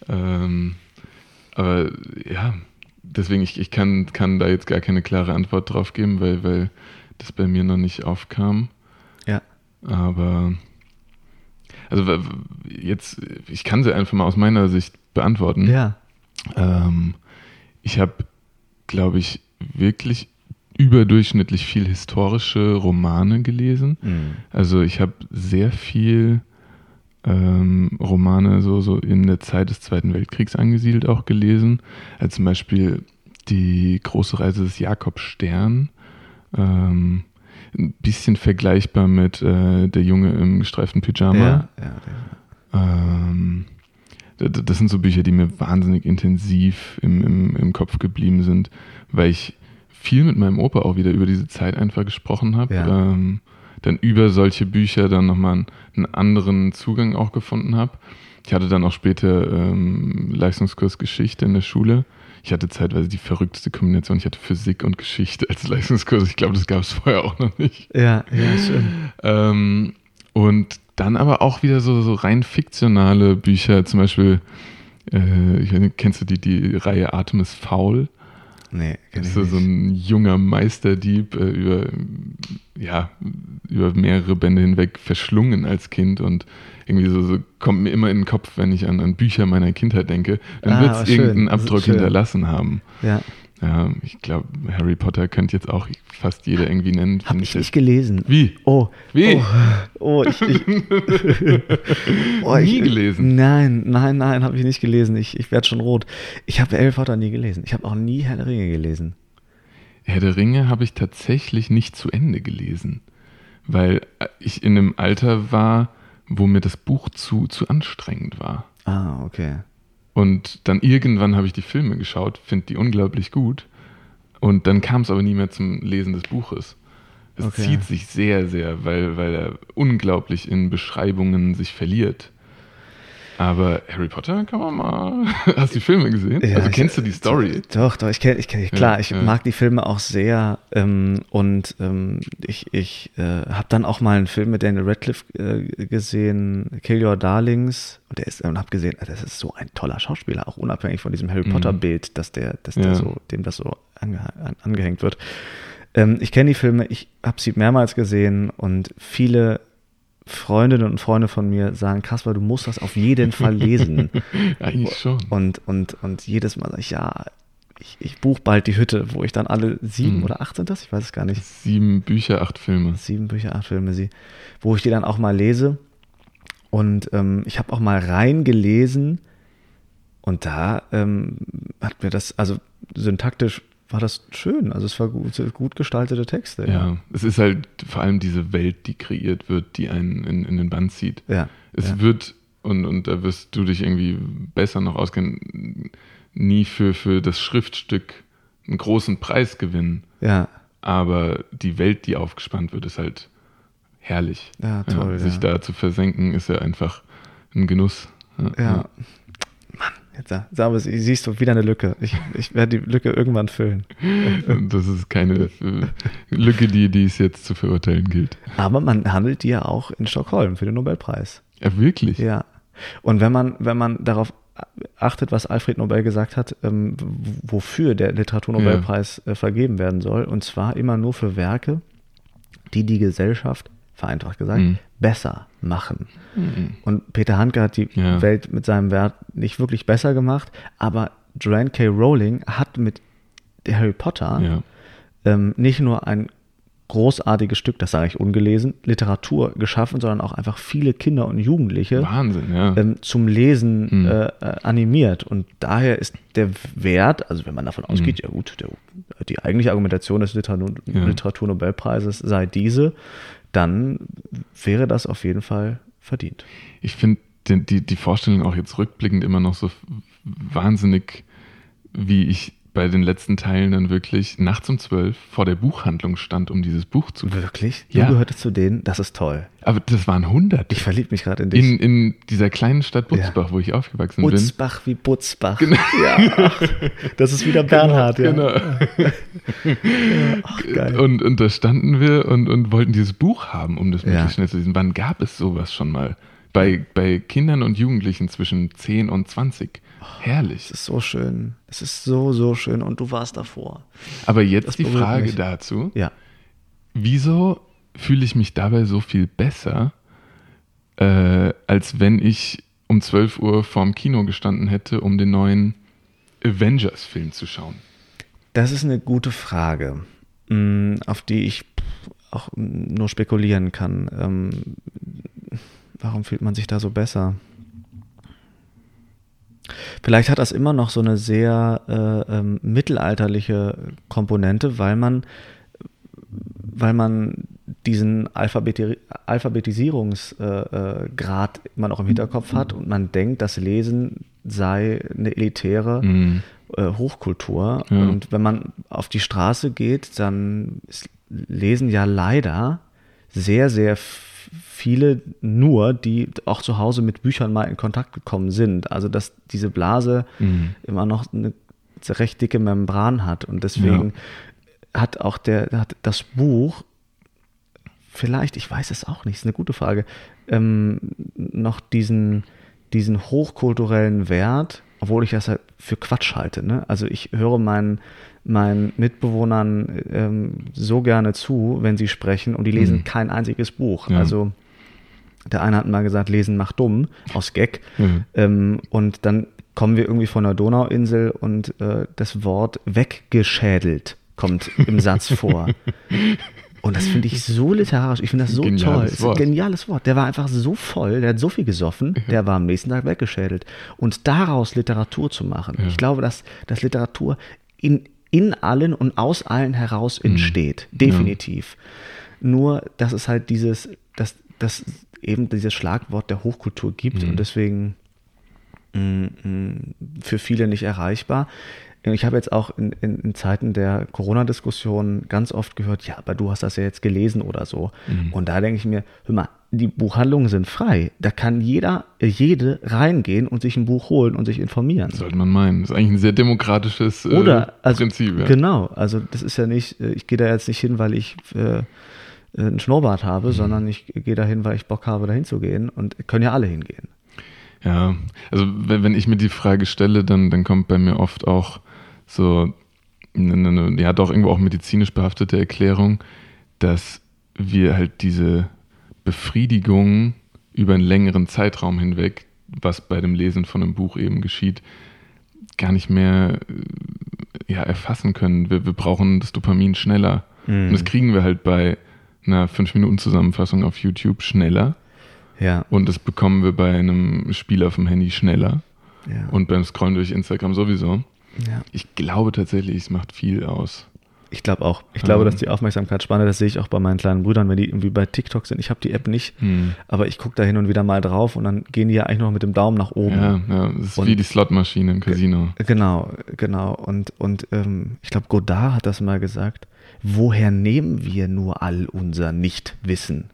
Ähm, aber ja, deswegen, ich, ich kann, kann da jetzt gar keine klare Antwort drauf geben, weil, weil das bei mir noch nicht aufkam. Ja. Aber also jetzt, ich kann sie einfach mal aus meiner Sicht beantworten. Ja. Ähm, ich habe, glaube ich, wirklich überdurchschnittlich viel historische Romane gelesen. Mhm. Also ich habe sehr viel ähm, Romane so, so in der Zeit des Zweiten Weltkriegs angesiedelt auch gelesen. Also zum Beispiel die große Reise des Jakob Stern. Ähm, ein bisschen vergleichbar mit äh, Der Junge im gestreiften Pyjama. Ja, ja, Ähm, d- d- das sind so Bücher, die mir wahnsinnig intensiv im, im, im Kopf geblieben sind, weil ich viel mit meinem Opa auch wieder über diese Zeit einfach gesprochen habe. Ja. Ähm, dann über solche Bücher dann nochmal einen, einen anderen Zugang auch gefunden habe. Ich hatte dann auch später ähm, Leistungskurs Geschichte in der Schule. Ich hatte zeitweise die verrückteste Kombination. Ich hatte Physik und Geschichte als Leistungskurs. Ich glaube, das gab es vorher auch noch nicht. Ja, ja, schön. Ähm, und dann aber auch wieder so, so rein fiktionale Bücher, zum Beispiel, äh, nicht, kennst du die, die Reihe Atem ist faul? Nee, kenn Das ist so, ein junger Meisterdieb äh, über, ja, über mehrere Bände hinweg verschlungen als Kind und irgendwie so, so kommt mir immer in den Kopf, wenn ich an, an Bücher meiner Kindheit denke, dann Ah, wird es irgendeinen Abdruck hinterlassen haben. Ja, Ja, ich glaube, Harry Potter könnte jetzt auch fast jeder irgendwie nennen. habe ich jetzt- nicht gelesen. Wie? Oh, Wie? Oh, oh ich, ich, *laughs* oh, Nie gelesen? Nein, nein, nein, habe ich nicht gelesen. Ich, ich werde schon rot. Ich habe Harry Potter nie gelesen. Ich habe auch nie Herr der Ringe gelesen. Herr der Ringe habe ich tatsächlich nicht zu Ende gelesen, weil ich in einem Alter war, wo mir das Buch zu, zu anstrengend war. Ah, okay. Und dann irgendwann habe ich die Filme geschaut, finde die unglaublich gut. Und dann kam es aber nie mehr zum Lesen des Buches. Es Okay. zieht sich sehr, sehr, weil, weil er unglaublich in Beschreibungen sich verliert. Aber Harry Potter kann man mal. Hast du die Filme gesehen? Ja, also ich- kennst du die Story? Doch, doch, ich kenne, ich kenn, klar, Ja, ich ja. mag die Filme auch sehr ähm, und ähm, ich, ich äh, habe dann auch mal einen Film mit Daniel Radcliffe äh, gesehen, Kill Your Darlings, und der ist und habe gesehen, ah, das ist so ein toller Schauspieler, auch unabhängig von diesem Harry Mhm. Potter Bild, dass der, dass der so, dem das so ange, an, angehängt wird. Ähm, ich kenne die Filme, ich habe sie mehrmals gesehen und viele Freundinnen und Freunde von mir sagen, Kaspar, du musst das auf jeden Fall lesen. *laughs* Eigentlich schon. Und, und, und jedes Mal sage ich, ja, ich, ich buche bald die Hütte, wo ich dann alle sieben Mhm. oder acht sind das, ich weiß es gar nicht, Sieben Bücher, acht Filme. sieben Bücher, acht Filme sie, wo ich die dann auch mal lese. Und ähm, ich habe auch mal reingelesen und da ähm, hat mir das, also syntaktisch war das schön. Also es war gut, gut gestaltete Texte. Ja, es ist halt vor allem diese Welt, die kreiert wird, die einen in, in den Bann zieht. Ja. Es ja. wird, und, und da wirst du dich irgendwie besser noch auskennen, nie für, für das Schriftstück einen großen Preis gewinnen. ja. Aber die Welt, die aufgespannt wird, ist halt herrlich. Ja, toll, sich ja. da zu versenken, ist ja einfach ein Genuss. Ja. Jetzt sag, aber, siehst du wieder eine Lücke. Ich, ich werde die Lücke irgendwann füllen. *laughs* Das ist keine äh, Lücke, die, die es jetzt zu verurteilen gilt. Aber man handelt die ja auch in Stockholm für den Nobelpreis. Ja, wirklich. Ja. Und wenn man, wenn man darauf achtet, was Alfred Nobel gesagt hat, ähm, wofür der Literaturnobelpreis äh, vergeben werden soll, und zwar immer nur für Werke, die die Gesellschaft, vereinfacht gesagt, Mhm. besser machen. Mhm. Und Peter Handke hat die Ja. Welt mit seinem Wert nicht wirklich besser gemacht, aber Joanne K. Rowling hat mit Harry Potter Ja. ähm, nicht nur ein großartiges Stück, das sage ich ungelesen, Literatur geschaffen, sondern auch einfach viele Kinder und Jugendliche Wahnsinn, ja. ähm, zum Lesen Mhm. äh, äh, animiert. Und daher ist der Wert, also wenn man davon ausgeht, ja gut, der, die eigentliche Argumentation des Literatur Ja. Literaturnobelpreises sei diese, dann wäre das auf jeden Fall verdient. ich finde die, die, Vorstellung auch jetzt rückblickend immer noch so wahnsinnig, wie ich bei den letzten Teilen dann wirklich nachts um zwölf vor der Buchhandlung stand, um dieses Buch zu. Wirklich? Ja. Du gehörtest zu denen, das ist toll. Aber das waren hundert. Ich verliebe mich gerade in dich. In, in dieser kleinen Stadt Butzbach, wo ich aufgewachsen bin. Butzbach wie Butzbach. *laughs* Ja, ach, das ist wieder Bernhard, ja. Genau. *laughs* Ach, geil. Und, und da standen wir und, und wollten dieses Buch haben, um das Ja. möglichst schnell zu lesen. Wann gab es sowas schon mal? Bei, bei Kindern und Jugendlichen zwischen 10 und 20. Herrlich. Es ist so schön. Es ist so, so schön. Und du warst davor. Aber jetzt Das die Frage mich. dazu. Ja. Wieso fühle ich mich dabei so viel besser, äh, als wenn ich um 12 Uhr vorm Kino gestanden hätte, um den neuen Avengers-Film zu schauen? Das ist eine gute Frage, mh, auf die ich auch nur spekulieren kann. Ähm, warum fühlt man sich da so besser? Vielleicht hat das immer noch so eine sehr äh, ähm, mittelalterliche Komponente, weil man, weil man diesen Alphabeti Alphabetisierungsgrad äh, immer noch im Hinterkopf hat und man denkt, das Lesen sei eine elitäre Mhm. äh, Hochkultur. Ja. Und wenn man auf die Straße geht, dann ist Lesen ja leider sehr, sehr f- viele nur, die auch zu Hause mit Büchern mal in Kontakt gekommen sind. Also dass diese Blase Mhm. immer noch eine recht dicke Membran hat. Und deswegen ja. hat auch der, hat das Buch vielleicht, ich weiß es auch nicht, ist eine gute Frage, ähm, noch diesen, diesen hochkulturellen Wert, obwohl ich das halt für Quatsch halte. Ne? Also ich höre meinen, meinen Mitbewohnern ähm, so gerne zu, wenn sie sprechen und die lesen mhm. kein einziges Buch. Ja. Also der eine hat mal gesagt, lesen macht dumm, aus Gag. Mhm. Ähm, und dann kommen wir irgendwie von der Donauinsel und äh, das Wort weggeschädelt kommt im Satz *laughs* vor. Und das finde ich so literarisch, ich finde das so geniales toll. Es ist ein geniales Wort. Der war einfach so voll, der hat so viel gesoffen, der war am nächsten Tag weggeschädelt. Und daraus Literatur zu machen, ja. ich glaube, dass, dass Literatur in, in allen und aus allen heraus mhm. entsteht. Mhm. Definitiv. Ja. Nur, dass es halt dieses, dass, dass eben dieses Schlagwort der Hochkultur gibt mhm. und deswegen mh, mm, mh, mm, für viele nicht erreichbar. Ich habe jetzt auch in, in, in Zeiten der Corona-Diskussion ganz oft gehört, ja, aber du hast das ja jetzt gelesen oder so. Mhm. Und da denke ich mir, hör mal, die Buchhandlungen sind frei. Da kann jeder, jede reingehen und sich ein Buch holen und sich informieren. Sollte man meinen. Das ist eigentlich ein sehr demokratisches äh, Oder, also, Prinzip. Ja. Genau. Also das ist ja nicht, äh, ich gehe da jetzt nicht hin, weil ich äh, einen Schnurrbart habe, mhm. sondern ich gehe da hin, weil ich Bock habe, da hinzugehen. Und können ja alle hingehen. Ja, also wenn, wenn ich mir die Frage stelle, dann, dann kommt bei mir oft auch so eine, eine, ja doch irgendwo auch medizinisch behaftete Erklärung, dass wir halt diese Befriedigung über einen längeren Zeitraum hinweg, was bei dem Lesen von einem Buch eben geschieht, gar nicht mehr äh, ja, erfassen können. Wir, wir brauchen das Dopamin schneller. Mhm. Und das kriegen wir halt bei einer 5-Minuten-Zusammenfassung auf YouTube schneller. Ja. Und das bekommen wir bei einem Spiel auf dem Handy schneller. Ja. Und beim Scrollen durch Instagram sowieso. Ja. Ich glaube tatsächlich, es macht viel aus. Ich glaube auch. Ich glaube, dass die Aufmerksamkeitsspanne, das sehe ich auch bei meinen kleinen Brüdern, wenn die irgendwie bei TikTok sind. Ich habe die App nicht, hm. aber ich gucke da hin und wieder mal drauf und dann gehen die ja eigentlich noch mit dem Daumen nach oben. Ja, ja das ist und, wie die Slotmaschine im Casino. Genau, genau. Und, und ähm, ich glaube, Godard hat das mal gesagt. Woher nehmen wir nur all unser Nichtwissen?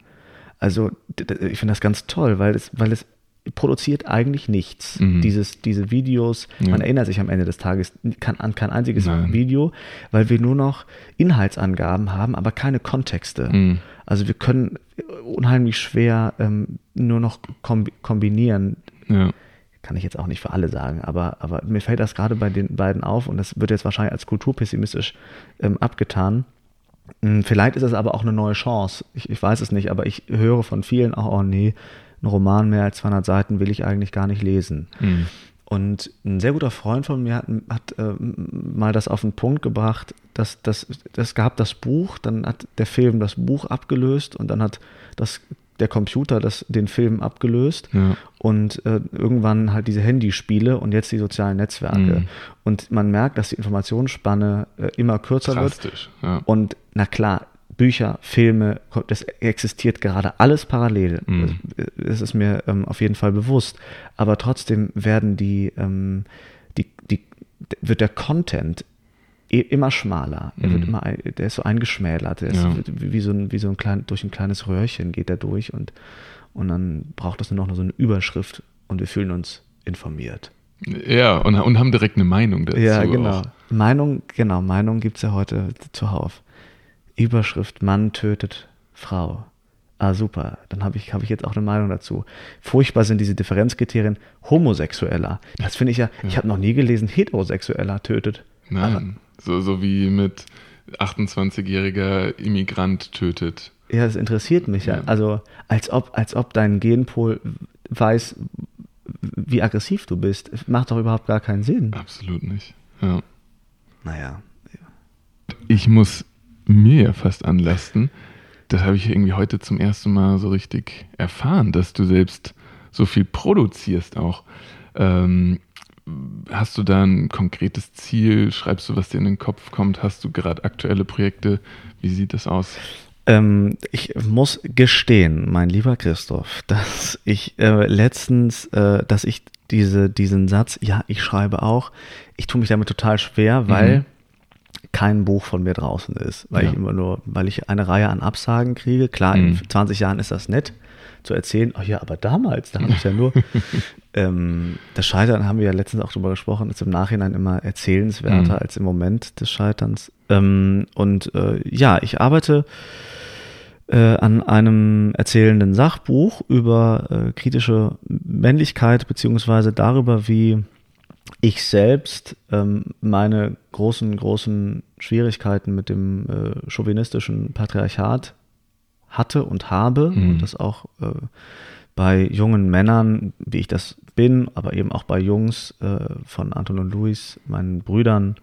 Also, ich finde das ganz toll, weil es, weil es produziert eigentlich nichts. Mhm. Dieses, diese Videos, ja. man erinnert sich am Ende des Tages kann, an kein einziges Nein. Video, weil wir nur noch Inhaltsangaben haben, aber keine Kontexte. Mhm. Also wir können unheimlich schwer ähm, nur noch kombinieren. Ja. Kann ich jetzt auch nicht für alle sagen, aber, aber mir fällt das gerade bei den beiden auf und das wird jetzt wahrscheinlich als kulturpessimistisch ähm, abgetan. Hm, vielleicht ist es aber auch eine neue Chance. Ich, ich weiß es nicht, aber ich höre von vielen auch, oh nee, ein Roman mehr als 200 Seiten will ich eigentlich gar nicht lesen. Mhm. Und ein sehr guter Freund von mir hat, hat äh, mal das auf den Punkt gebracht, dass das, das gab das Buch, dann hat der Film das Buch abgelöst und dann hat das der Computer das, den Film abgelöst ja. und äh, irgendwann halt diese Handyspiele und jetzt die sozialen Netzwerke. Mhm. Und man merkt, dass die Informationsspanne äh, immer kürzer wird. Ja. Und na klar, Bücher, Filme, das existiert gerade alles parallel. Mhm. Das ist mir ähm, auf jeden Fall bewusst. Aber trotzdem werden die, ähm, die, die, wird der Content immer schmaler. Er wird mhm. immer, der ist so eingeschmälert. Der ja. ist wie so ein, wie so ein klein, durch ein kleines Röhrchen geht er durch und, und dann braucht das nur noch so eine Überschrift und wir fühlen uns informiert. Ja, und, und haben direkt eine Meinung dazu. Ja, genau. Auch. Meinung, genau, Meinung gibt es ja heute zuhauf. Überschrift Mann tötet Frau. Ah, super. Dann habe ich, hab ich jetzt auch eine Meinung dazu. Furchtbar sind diese Differenzkriterien Homosexueller. Das finde ich ja, ja. ich habe noch nie gelesen, Heterosexueller tötet. Nein, so, so wie mit 28-jähriger Immigrant tötet. Ja, das interessiert mich ja. ja. Also, als ob, als ob dein Genpol weiß, wie aggressiv du bist. Macht doch überhaupt gar keinen Sinn. Absolut nicht. Ja. Naja. Ich muss mir ja fast anlasten. Das habe ich irgendwie heute zum ersten Mal so richtig erfahren, dass du selbst so viel produzierst auch. Ähm, hast du da ein konkretes Ziel? Schreibst du, was dir in den Kopf kommt? Hast du gerade aktuelle Projekte? Wie sieht das aus? Ähm, ich muss gestehen, mein lieber Christoph, *laughs* dass ich äh, letztens, äh, dass ich diese, diesen Satz, ja, ich schreibe auch, ich tue mich damit total schwer, weil mhm kein Buch von mir draußen ist, weil ja. ich immer nur, weil ich eine Reihe an Absagen kriege. Klar, mhm. in 20 Jahren ist das nett zu erzählen, ach ja, aber damals, da habe ich ja nur. *laughs* ähm, das Scheitern haben wir ja letztens auch drüber gesprochen, ist im Nachhinein immer erzählenswerter mhm. als im Moment des Scheiterns. Ähm, und äh, ja, ich arbeite äh, an einem erzählenden Sachbuch über äh, kritische Männlichkeit, beziehungsweise darüber, wie ich selbst ähm, meine großen, großen Schwierigkeiten mit dem äh, chauvinistischen Patriarchat hatte und habe mhm. und das auch äh, bei jungen Männern, wie ich das bin, aber eben auch bei Jungs äh, von Anton und Luis, meinen Brüdern,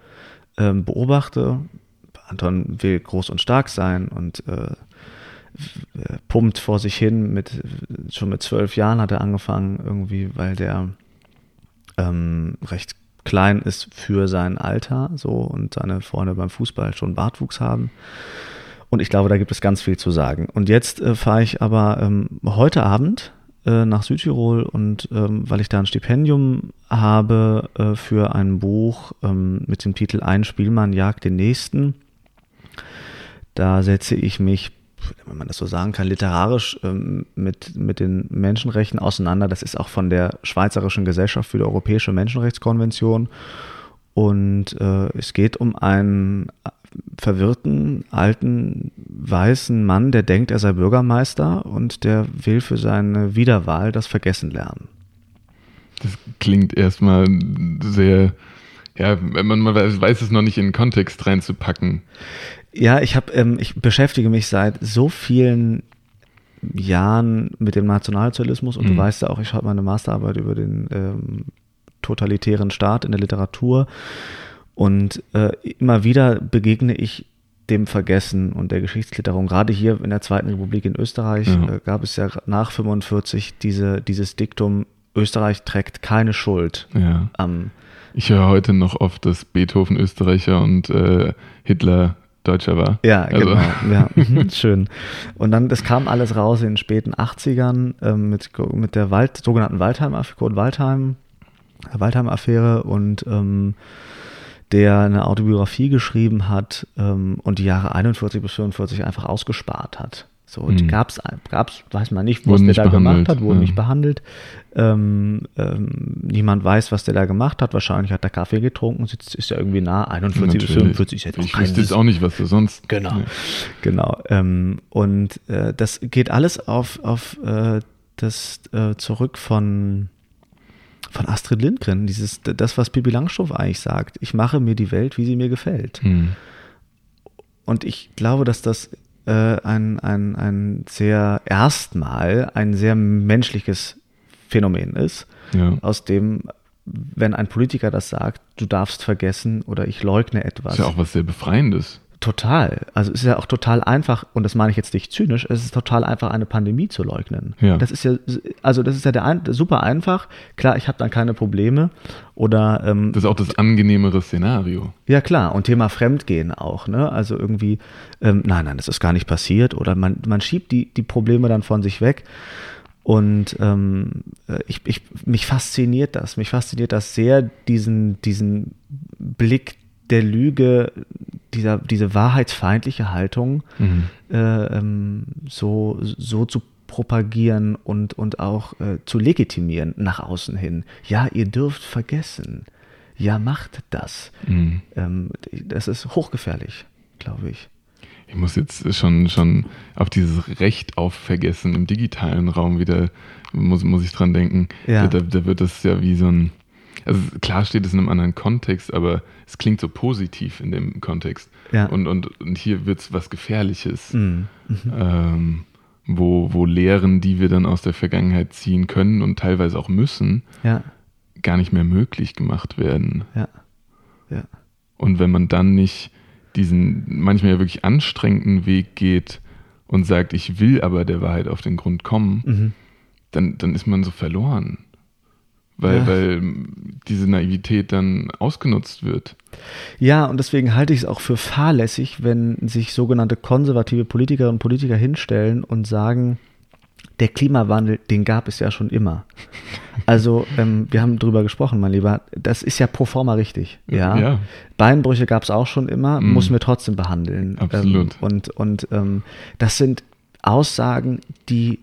ähm, beobachte. Anton will groß und stark sein und äh, pumpt vor sich hin. Mit, schon mit zwölf Jahren hat er angefangen, irgendwie, weil der ähm, recht klein ist für sein Alter so und seine Freunde beim Fußball schon Bartwuchs haben. Und ich glaube, da gibt es ganz viel zu sagen. Und jetzt äh, fahre ich aber ähm, heute Abend äh, nach Südtirol und ähm, weil ich da ein Stipendium habe äh, für ein Buch ähm, mit dem Titel Ein Spielmann jagt den nächsten, da setze ich mich wenn man das so sagen kann, literarisch ähm, mit, mit den Menschenrechten auseinander. Das ist auch von der Schweizerischen Gesellschaft für die Europäische Menschenrechtskonvention. Und äh, es geht um einen verwirrten, alten, weißen Mann, der denkt, er sei Bürgermeister und der will für seine Wiederwahl das Vergessen lernen. Das klingt erstmal sehr, ja, man, man weiß es noch nicht in den Kontext reinzupacken. Ja, ich habe, ähm, ich beschäftige mich seit so vielen Jahren mit dem Nationalsozialismus und mhm. du weißt ja auch, ich schreibe meine Masterarbeit über den ähm, totalitären Staat in der Literatur und äh, immer wieder begegne ich dem Vergessen und der Geschichtsklitterung. Gerade hier in der Zweiten Republik in Österreich ja. äh, gab es ja nach 45 diese, dieses Diktum, Österreich trägt keine Schuld ja. am ich höre heute noch oft, dass Beethoven Österreicher und äh, Hitler Deutscher war. Ja, also. genau. Ja, *laughs* mhm, schön. Und dann, das kam alles raus in den späten 80ern ähm, mit, mit der Wald, sogenannten Waldheim-Affäre, Waldheim, Waldheim-Affäre und ähm, der eine Autobiografie geschrieben hat ähm, und die Jahre 41 bis 45 einfach ausgespart hat. So, mhm. gab's, gab's, weiß man nicht, was der da gemacht hat, wurde ja. nicht behandelt. Ähm, ähm, niemand weiß, was der da gemacht hat. Wahrscheinlich hat er Kaffee getrunken, sitzt, ist ja irgendwie nah, 41 Natürlich. bis 45 ist jetzt Ich wüsste jetzt auch nicht, was du sonst. Genau, ja. genau. Ähm, und äh, das geht alles auf, auf äh, das äh, zurück von von Astrid Lindgren, dieses, das, was Pippi Langstrumpf eigentlich sagt. Ich mache mir die Welt, wie sie mir gefällt. Mhm. Und ich glaube, dass das äh, ein, ein, ein sehr erstmal ein sehr menschliches Phänomen ist, ja. aus dem, wenn ein Politiker das sagt, du darfst vergessen oder ich leugne etwas. Das ist ja auch was sehr Befreiendes. Total. Also es ist ja auch total einfach, und das meine ich jetzt nicht zynisch, es ist total einfach, eine Pandemie zu leugnen. Ja. Das ist ja, also das ist ja der ein, super einfach. Klar, ich habe dann keine Probleme. Oder ähm, das ist auch das angenehmere Szenario. Ja, klar. Und Thema Fremdgehen auch, ne? Also irgendwie, ähm, nein, nein, das ist gar nicht passiert. Oder man, man schiebt die, die Probleme dann von sich weg. Und ähm, ich, ich, mich fasziniert das. Mich fasziniert das sehr, diesen, diesen Blick der Lüge, dieser, diese wahrheitsfeindliche Haltung mhm. äh, ähm, so, so zu propagieren und, und auch äh, zu legitimieren nach außen hin. Ja, ihr dürft vergessen. Ja, macht das. Mhm. Ähm, das ist hochgefährlich, glaube ich. Ich muss jetzt schon, schon auf dieses Recht auf Vergessen im digitalen Raum wieder, muss, muss ich dran denken. Ja. Da, da wird das ja wie so ein, also klar steht es in einem anderen Kontext, aber es klingt so positiv in dem Kontext. Ja. Und, und, und hier wird es was Gefährliches, mhm. Mhm. Ähm, wo, wo Lehren, die wir dann aus der Vergangenheit ziehen können und teilweise auch müssen, ja. gar nicht mehr möglich gemacht werden. Ja. Ja. Und wenn man dann nicht diesen manchmal ja wirklich anstrengenden Weg geht und sagt, ich will aber der Wahrheit auf den Grund kommen, mhm. dann, dann ist man so verloren weil, ja. weil diese Naivität dann ausgenutzt wird. Ja, und deswegen halte ich es auch für fahrlässig, wenn sich sogenannte konservative Politikerinnen und Politiker hinstellen und sagen, der Klimawandel, den gab es ja schon immer. *laughs* Also, ähm, wir haben drüber gesprochen, mein Lieber. Das ist ja pro forma richtig. Ja. ja. Beinbrüche gab es auch schon immer, mm. muss wir trotzdem behandeln. Absolut. Ähm, und und ähm, das sind Aussagen, die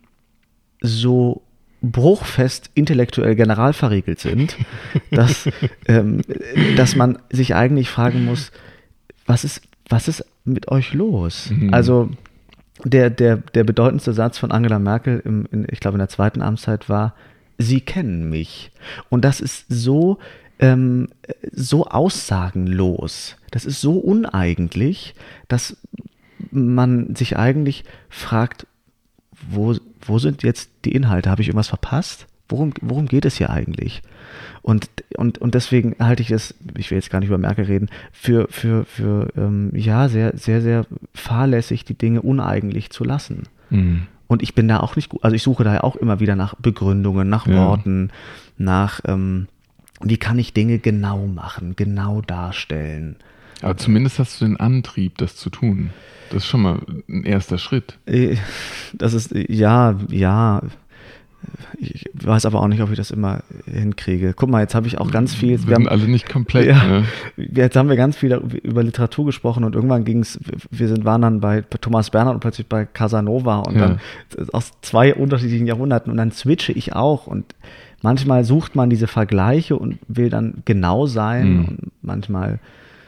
so bruchfest intellektuell general verriegelt sind, dass, *laughs* ähm, dass man sich eigentlich fragen muss, was ist, was ist mit euch los? Mhm. Also der, der, der bedeutendste Satz von Angela Merkel, im, in, ich glaube in der zweiten Amtszeit war, Sie kennen mich. Und das ist so, ähm, so aussagenlos, das ist so uneigentlich, dass man sich eigentlich fragt, wo, wo sind jetzt die Inhalte? Habe ich irgendwas verpasst? Worum, worum geht es hier eigentlich? Und, und, und deswegen halte ich es, ich will jetzt gar nicht über Merkel reden, für, für, für ähm, ja, sehr, sehr, sehr fahrlässig, die Dinge uneigentlich zu lassen. Mhm. Und ich bin da auch nicht gut, also ich suche da ja auch immer wieder nach Begründungen, nach Ja. Worten, nach, ähm, wie kann ich Dinge genau machen, genau darstellen. Aber zumindest hast du den Antrieb, das zu tun. Das ist schon mal ein erster Schritt. Äh, Das ist, ja, ja. Ich weiß aber auch nicht, ob ich das immer hinkriege. Guck mal, jetzt habe ich auch ganz viel. Wir sind alle nicht komplett. Ja. Ne? Jetzt haben wir ganz viel über Literatur gesprochen und irgendwann ging es, wir sind, waren dann bei Thomas Bernhard und plötzlich bei Casanova und Ja. dann aus zwei unterschiedlichen Jahrhunderten und dann switche ich auch und manchmal sucht man diese Vergleiche und will dann genau sein Mhm. und manchmal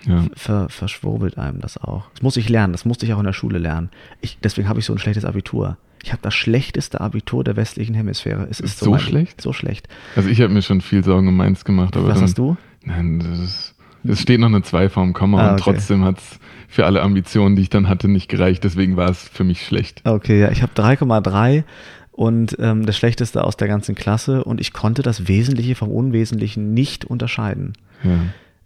Ja. ver, verschwurbelt einem das auch. Das muss ich lernen, das musste ich auch in der Schule lernen. Ich, deswegen habe ich so ein schlechtes Abitur. Ich habe das schlechteste Abitur der westlichen Hemisphäre. Es ist So mein- schlecht? So schlecht. Also ich habe mir schon viel Sorgen um meins gemacht. Aber Was dann, hast du? Nein, das ist, es steht noch eine 2 vorm Komma Ah, und okay. trotzdem hat es für alle Ambitionen, die ich dann hatte, nicht gereicht. Deswegen war es für mich schlecht. Okay, ja, ich habe 3,3 und ähm, das Schlechteste aus der ganzen Klasse und ich konnte das Wesentliche vom Unwesentlichen nicht unterscheiden. Ja.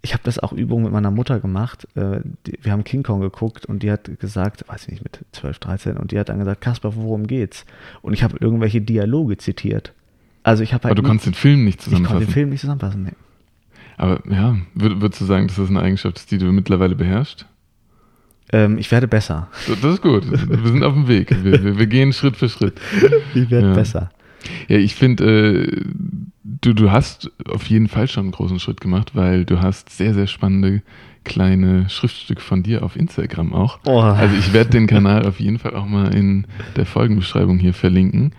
Ich habe das auch Übungen mit meiner Mutter gemacht. Äh, wir haben King Kong geguckt und die hat gesagt, weiß ich nicht, mit 12, 13 und die hat dann gesagt, Kasper, worum geht's? Und ich habe irgendwelche Dialoge zitiert. Also ich habe Aber halt du nie- konntest den Film nicht ich konnte zusammenfassen. den Film nicht zusammenfassen. Nee. Aber ja, würd, würdest du sagen, dass das eine Eigenschaft ist, die du mittlerweile beherrschst? Ähm, ich werde besser. Das das ist gut. Wir sind auf dem Weg. Wir, wir, wir gehen Schritt für Schritt. *laughs* Ich werde Ja. besser. Ja, ich finde, äh, du, du hast auf jeden Fall schon einen großen Schritt gemacht, weil du hast sehr, sehr spannende kleine Schriftstücke von dir auf Instagram auch. Oh. Also ich werde den Kanal auf jeden Fall auch mal in der Folgenbeschreibung hier verlinken.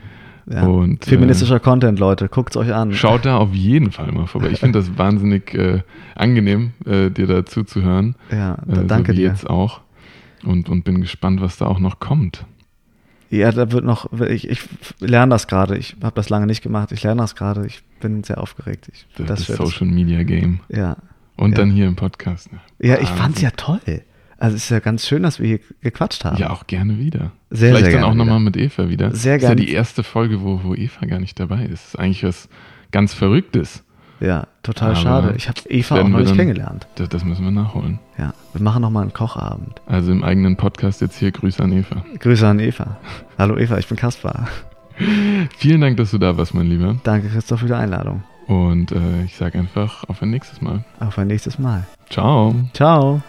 Ja. Und, Feministischer Content, Leute, guckt's euch an. Schaut da auf jeden Fall mal vorbei. Ich finde das *laughs* wahnsinnig äh, angenehm, äh, dir da zuzuhören. Ja, Äh, danke so wie dir. jetzt auch. Und, und bin gespannt, was da auch noch kommt. Ja, da wird noch, ich, ich lerne das gerade. Ich habe das lange nicht gemacht. Ich lerne das gerade. Ich bin sehr aufgeregt. Ich, Das, das wird- Social Media Game. ja. Und Ja. dann hier im Podcast. Ja, ich Wahnsinn. fand's ja toll. Also es ist ja ganz schön, dass wir hier gequatscht haben. Ja, auch gerne wieder. Sehr, Vielleicht sehr dann gerne auch nochmal mit Eva wieder. Sehr Das ist gerne. ja die erste Folge, wo, wo Eva gar nicht dabei ist. Das ist eigentlich was ganz Verrücktes. Ja, total Aber schade. Ich habe Eva auch noch nicht dann- kennengelernt. Das, das müssen wir nachholen. Ja, wir machen noch mal einen Kochabend. Also im eigenen Podcast jetzt hier Grüße an Eva. Grüße an Eva. Hallo Eva, ich bin Kaspar. *laughs* Vielen Dank, dass du da warst, mein Lieber. Danke Christoph für die Einladung. Und äh, ich sage einfach auf ein nächstes Mal. Auf ein nächstes Mal. Ciao. Ciao.